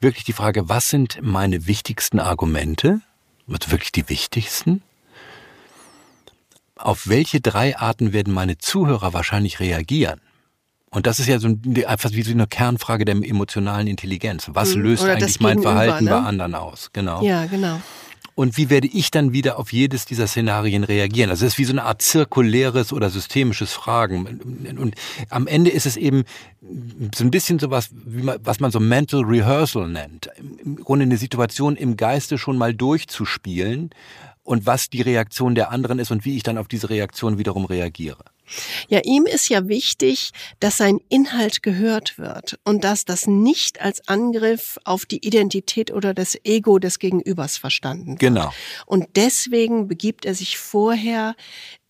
wirklich die Frage, was sind meine wichtigsten Argumente? Also wirklich die wichtigsten? Auf welche drei Arten werden meine Zuhörer wahrscheinlich reagieren? Und das ist ja so einfach wie so eine Kernfrage der emotionalen Intelligenz. Was mhm. löst eigentlich mein Verhalten ne? bei anderen aus? Genau. Ja, genau. Und wie werde ich dann wieder auf jedes dieser Szenarien reagieren? Also es ist wie so eine Art zirkuläres oder systemisches Fragen. Und am Ende ist es eben so ein bisschen sowas, wie man, was man so Mental Rehearsal nennt. Im Grunde eine Situation im Geiste schon mal durchzuspielen und was die Reaktion der anderen ist und wie ich dann auf diese Reaktion wiederum reagiere. Ja, ihm ist ja wichtig, dass sein Inhalt gehört wird und dass das nicht als Angriff auf die Identität oder das Ego des Gegenübers verstanden wird. Genau. Und deswegen begibt er sich vorher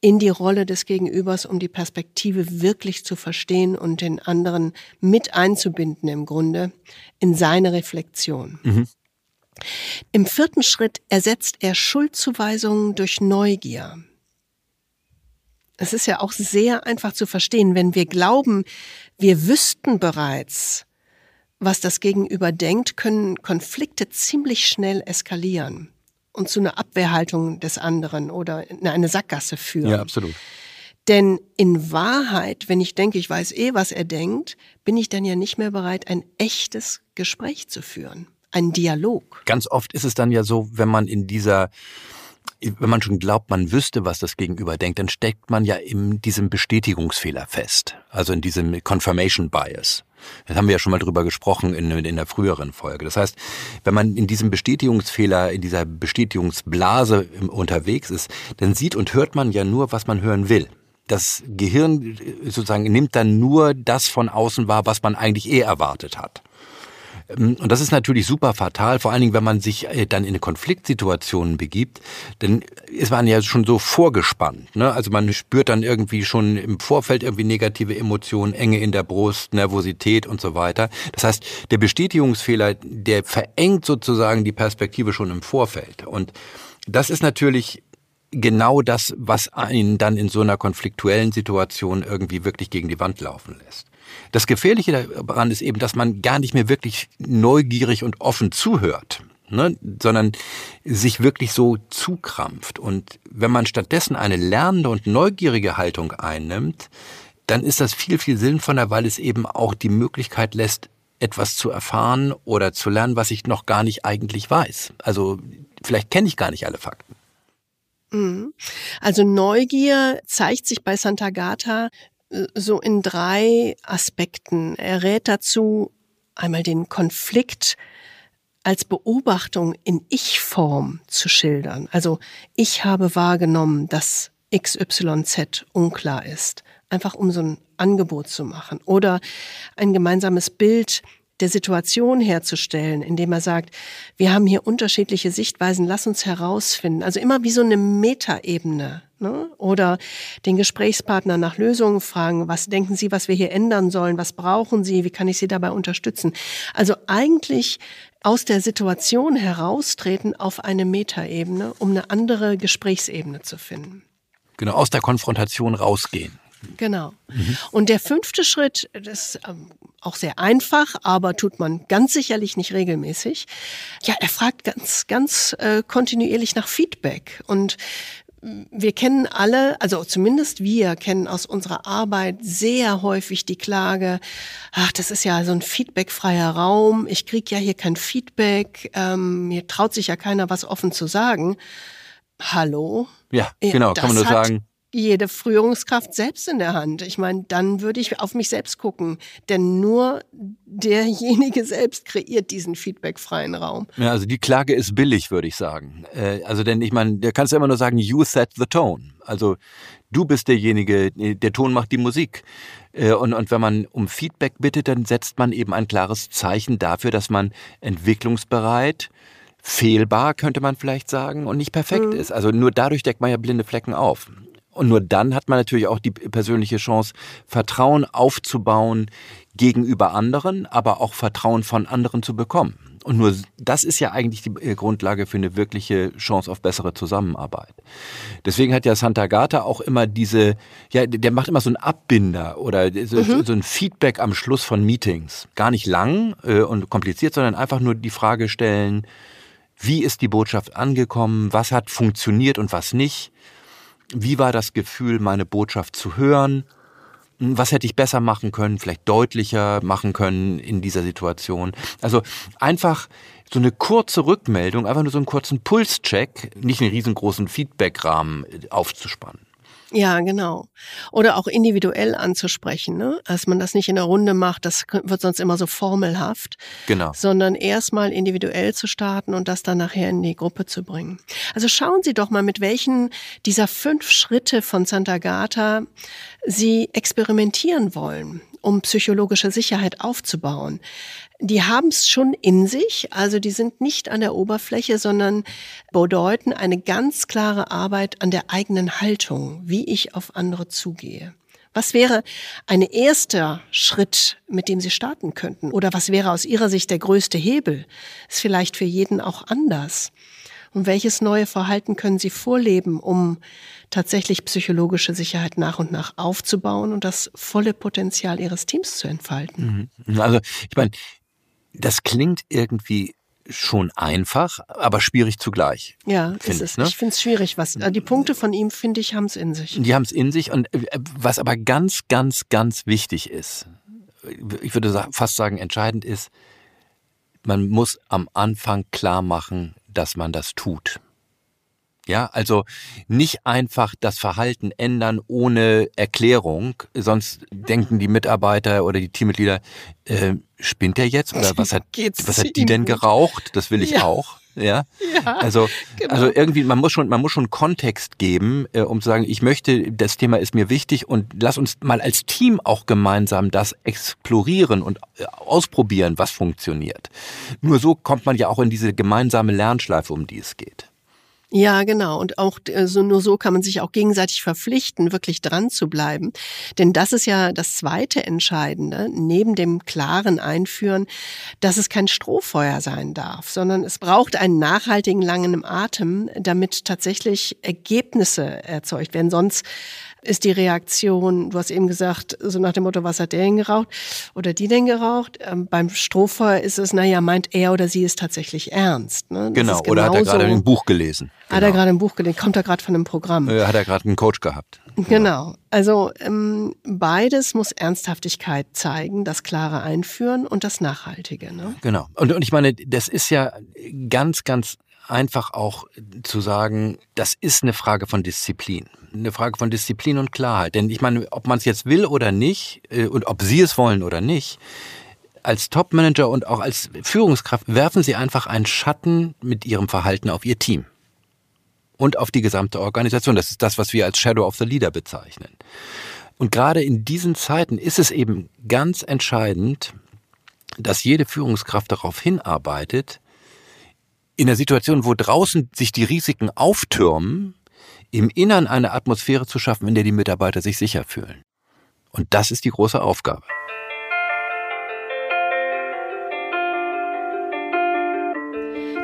in die Rolle des Gegenübers, um die Perspektive wirklich zu verstehen und den anderen mit einzubinden im Grunde in seine Reflexion. Mhm. Im vierten Schritt ersetzt er Schuldzuweisungen durch Neugier. Es ist ja auch sehr einfach zu verstehen, wenn wir glauben, wir wüssten bereits, was das Gegenüber denkt, können Konflikte ziemlich schnell eskalieren und zu einer Abwehrhaltung des anderen oder in eine Sackgasse führen. Ja, absolut. Denn in Wahrheit, wenn ich denke, ich weiß eh, was er denkt, bin ich dann ja nicht mehr bereit, ein echtes Gespräch zu führen, einen Dialog. Ganz oft ist es dann ja so, wenn man in dieser wenn man schon glaubt, man wüsste, was das Gegenüber denkt, dann steckt man ja in diesem Bestätigungsfehler fest, also in diesem Confirmation Bias. Das haben wir ja schon mal drüber gesprochen in, in der früheren Folge. Das heißt, wenn man in diesem Bestätigungsfehler, in dieser Bestätigungsblase unterwegs ist, dann sieht und hört man ja nur, was man hören will. Das Gehirn sozusagen nimmt dann nur das von außen wahr, was man eigentlich eh erwartet hat. Ähm, und das ist natürlich super fatal, vor allen Dingen, wenn man sich äh, dann in eine Konfliktsituation begibt, dann ist man ja schon so vorgespannt. Ne? Also man spürt dann irgendwie schon im Vorfeld irgendwie negative Emotionen, Enge in der Brust, Nervosität und so weiter. Das heißt, der Bestätigungsfehler, der verengt sozusagen die Perspektive schon im Vorfeld. Und das ist natürlich genau das, was einen dann in so einer konfliktuellen Situation irgendwie wirklich gegen die Wand laufen lässt. Das Gefährliche daran ist eben, dass man gar nicht mehr wirklich neugierig und offen zuhört. Ne, sondern sich wirklich so zukrampft. Und wenn man stattdessen eine lernende und neugierige Haltung einnimmt, dann ist das viel, viel sinnvoller, weil es eben auch die Möglichkeit lässt, etwas zu erfahren oder zu lernen, was ich noch gar nicht eigentlich weiß. Also vielleicht kenne ich gar nicht alle Fakten. Mhm. Also Neugier zeigt sich bei Santa Gata so in drei Aspekten. Er rät dazu, einmal den Konflikt als Beobachtung in Ich-Form zu schildern. Also ich habe wahrgenommen, dass XYZ unklar ist. Einfach um so ein Angebot zu machen. Oder ein gemeinsames Bild der Situation herzustellen, indem er sagt, wir haben hier unterschiedliche Sichtweisen, lass uns herausfinden. Also immer wie so eine Metaebene. Ne? Oder den Gesprächspartner nach Lösungen fragen, was denken Sie, was wir hier ändern sollen, was brauchen Sie, wie kann ich Sie dabei unterstützen. Also eigentlich aus der Situation heraustreten auf eine Metaebene, um eine andere Gesprächsebene zu finden. Genau, aus der Konfrontation rausgehen. Genau. Mhm. Und der fünfte Schritt, das ist ähm, auch sehr einfach, aber tut man ganz sicherlich nicht regelmäßig. Ja, er fragt ganz, ganz äh, kontinuierlich nach Feedback. Und wir kennen alle, also zumindest wir kennen aus unserer Arbeit sehr häufig die Klage, ach, das ist ja so ein feedbackfreier Raum, ich krieg ja hier kein Feedback, ähm, mir traut sich ja keiner was offen zu sagen. Hallo? Ja, genau, das kann man nur sagen jede Führungskraft selbst in der Hand. Ich meine, dann würde ich auf mich selbst gucken, denn nur derjenige selbst kreiert diesen feedbackfreien Raum. Ja, also die Klage ist billig, würde ich sagen. Äh, also denn ich meine, der kannst ja immer nur sagen, you set the tone. Also du bist derjenige, der Ton macht die Musik. Äh, und, und wenn man um Feedback bittet, dann setzt man eben ein klares Zeichen dafür, dass man entwicklungsbereit, fehlbar, könnte man vielleicht sagen, und nicht perfekt mhm. ist. Also nur dadurch deckt man ja blinde Flecken auf. Und nur dann hat man natürlich auch die persönliche Chance, Vertrauen aufzubauen gegenüber anderen, aber auch Vertrauen von anderen zu bekommen. Und nur das ist ja eigentlich die äh, Grundlage für eine wirkliche Chance auf bessere Zusammenarbeit. Deswegen hat ja Santa Gata auch immer diese, ja, der macht immer so einen Abbinder oder so, mhm. so ein Feedback am Schluss von Meetings. Gar nicht lang äh, und kompliziert, sondern einfach nur die Frage stellen, wie ist die Botschaft angekommen, was hat funktioniert und was nicht, wie war das Gefühl, meine Botschaft zu hören was hätte ich besser machen können, vielleicht deutlicher machen können in dieser Situation. Also einfach so eine kurze Rückmeldung, einfach nur so einen kurzen Pulscheck, nicht einen riesengroßen Feedbackrahmen aufzuspannen. Ja, genau. Oder auch individuell anzusprechen, ne? Dass man das nicht in der Runde macht, das wird sonst immer so formelhaft. Genau. Sondern erstmal individuell zu starten und das dann nachher in die Gruppe zu bringen. Also schauen Sie doch mal, mit welchen dieser fünf Schritte von Santa Gata Sie experimentieren wollen, um psychologische Sicherheit aufzubauen die haben es schon in sich, also die sind nicht an der Oberfläche, sondern bedeuten eine ganz klare Arbeit an der eigenen Haltung, wie ich auf andere zugehe. Was wäre ein erster Schritt, mit dem Sie starten könnten? Oder was wäre aus Ihrer Sicht der größte Hebel? Ist vielleicht für jeden auch anders. Und welches neue Verhalten können Sie vorleben, um tatsächlich psychologische Sicherheit nach und nach aufzubauen und das volle Potenzial Ihres Teams zu entfalten? Mhm. Also ich meine, das klingt irgendwie schon einfach, aber schwierig zugleich. Ja, ist es. Ne? Ich finde es schwierig. Was, äh, die Punkte von ihm, finde ich, haben es in sich. Die haben es in sich. Und äh, was aber ganz, ganz, ganz wichtig ist, ich würde fast sagen, entscheidend ist, man muss am Anfang klar machen, dass man das tut. Ja, also nicht einfach das Verhalten ändern ohne Erklärung, sonst denken die Mitarbeiter oder die Teammitglieder, äh, spinnt der jetzt oder was hat, was hat die denn geraucht? Das will ich ja. auch. Ja, ja also genau. also irgendwie man muss schon man muss schon Kontext geben, äh, um zu sagen, ich möchte, das Thema ist mir wichtig und lass uns mal als Team auch gemeinsam das explorieren und äh, ausprobieren, was funktioniert. Nur so kommt man ja auch in diese gemeinsame Lernschleife, um die es geht. Ja, genau. Und auch also nur so kann man sich auch gegenseitig verpflichten, wirklich dran zu bleiben. Denn das ist ja das zweite Entscheidende, neben dem klaren Einführen, dass es kein Strohfeuer sein darf, sondern es braucht einen nachhaltigen langen Atem, damit tatsächlich Ergebnisse erzeugt werden. Sonst ist die Reaktion, du hast eben gesagt, so nach dem Motto, was hat der denn geraucht oder die denn geraucht? Ähm, beim Strohfeuer ist es, naja, meint er oder sie es tatsächlich ernst. Ne? genau, oder hat er gerade ein Buch gelesen? Genau. Hat er gerade ein Buch gelesen? Kommt er gerade von einem Programm? Hat er gerade einen Coach gehabt? Genau. genau. Also ähm, beides muss Ernsthaftigkeit zeigen, das klare Einführen und das Nachhaltige. Ne? Genau. Und, und ich meine, das ist ja ganz, ganz einfach auch zu sagen, das ist eine Frage von Disziplin. Eine Frage von Disziplin und Klarheit. Denn ich meine, ob man es jetzt will oder nicht, äh, und ob Sie es wollen oder nicht, als Topmanager und auch als Führungskraft werfen Sie einfach einen Schatten mit Ihrem Verhalten auf Ihr Team. Und auf die gesamte Organisation. Das ist das, was wir als Shadow of the Leader bezeichnen. Und gerade in diesen Zeiten ist es eben ganz entscheidend, dass jede Führungskraft darauf hinarbeitet, in der Situation, wo draußen sich die Risiken auftürmen, im Innern eine Atmosphäre zu schaffen, in der die Mitarbeiter sich sicher fühlen. Und das ist die große Aufgabe.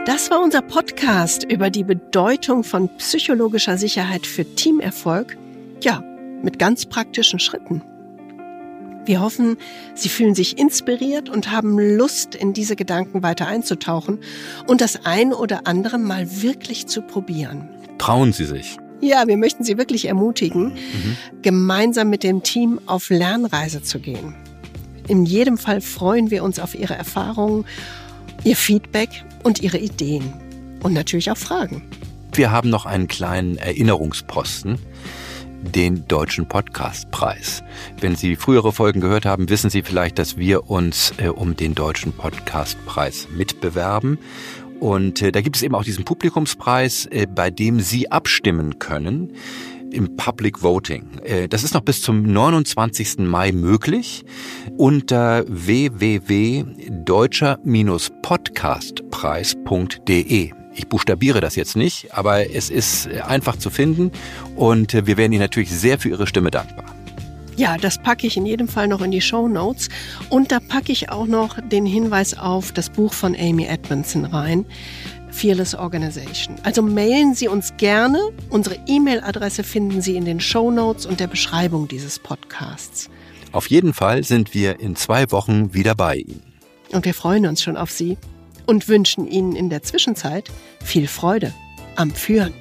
Das war unser Podcast über die Bedeutung von psychologischer Sicherheit für Teamerfolg. Ja, mit ganz praktischen Schritten. Wir hoffen, Sie fühlen sich inspiriert und haben Lust, in diese Gedanken weiter einzutauchen und das ein oder andere mal wirklich zu probieren. Trauen Sie sich. Ja, wir möchten Sie wirklich ermutigen, mhm. gemeinsam mit dem Team auf Lernreise zu gehen. In jedem Fall freuen wir uns auf Ihre Erfahrungen, Ihr Feedback und Ihre Ideen. Und natürlich auch Fragen. Wir haben noch einen kleinen Erinnerungsposten den Deutschen Podcastpreis. Wenn Sie frühere Folgen gehört haben, wissen Sie vielleicht, dass wir uns äh, um den Deutschen Podcastpreis mitbewerben. Und äh, da gibt es eben auch diesen Publikumspreis, äh, bei dem Sie abstimmen können im Public Voting. Äh, das ist noch bis zum 29. Mai möglich unter www.deutscher-podcastpreis.de. Ich buchstabiere das jetzt nicht, aber es ist einfach zu finden und wir wären Ihnen natürlich sehr für Ihre Stimme dankbar. Ja, das packe ich in jedem Fall noch in die Show Notes. Und da packe ich auch noch den Hinweis auf das Buch von Amy Edmondson rein. Fearless Organization. Also mailen Sie uns gerne. Unsere E-Mail-Adresse finden Sie in den Show Notes und der Beschreibung dieses Podcasts. Auf jeden Fall sind wir in zwei Wochen wieder bei Ihnen. Und wir freuen uns schon auf Sie und wünschen Ihnen in der Zwischenzeit viel Freude am Führen.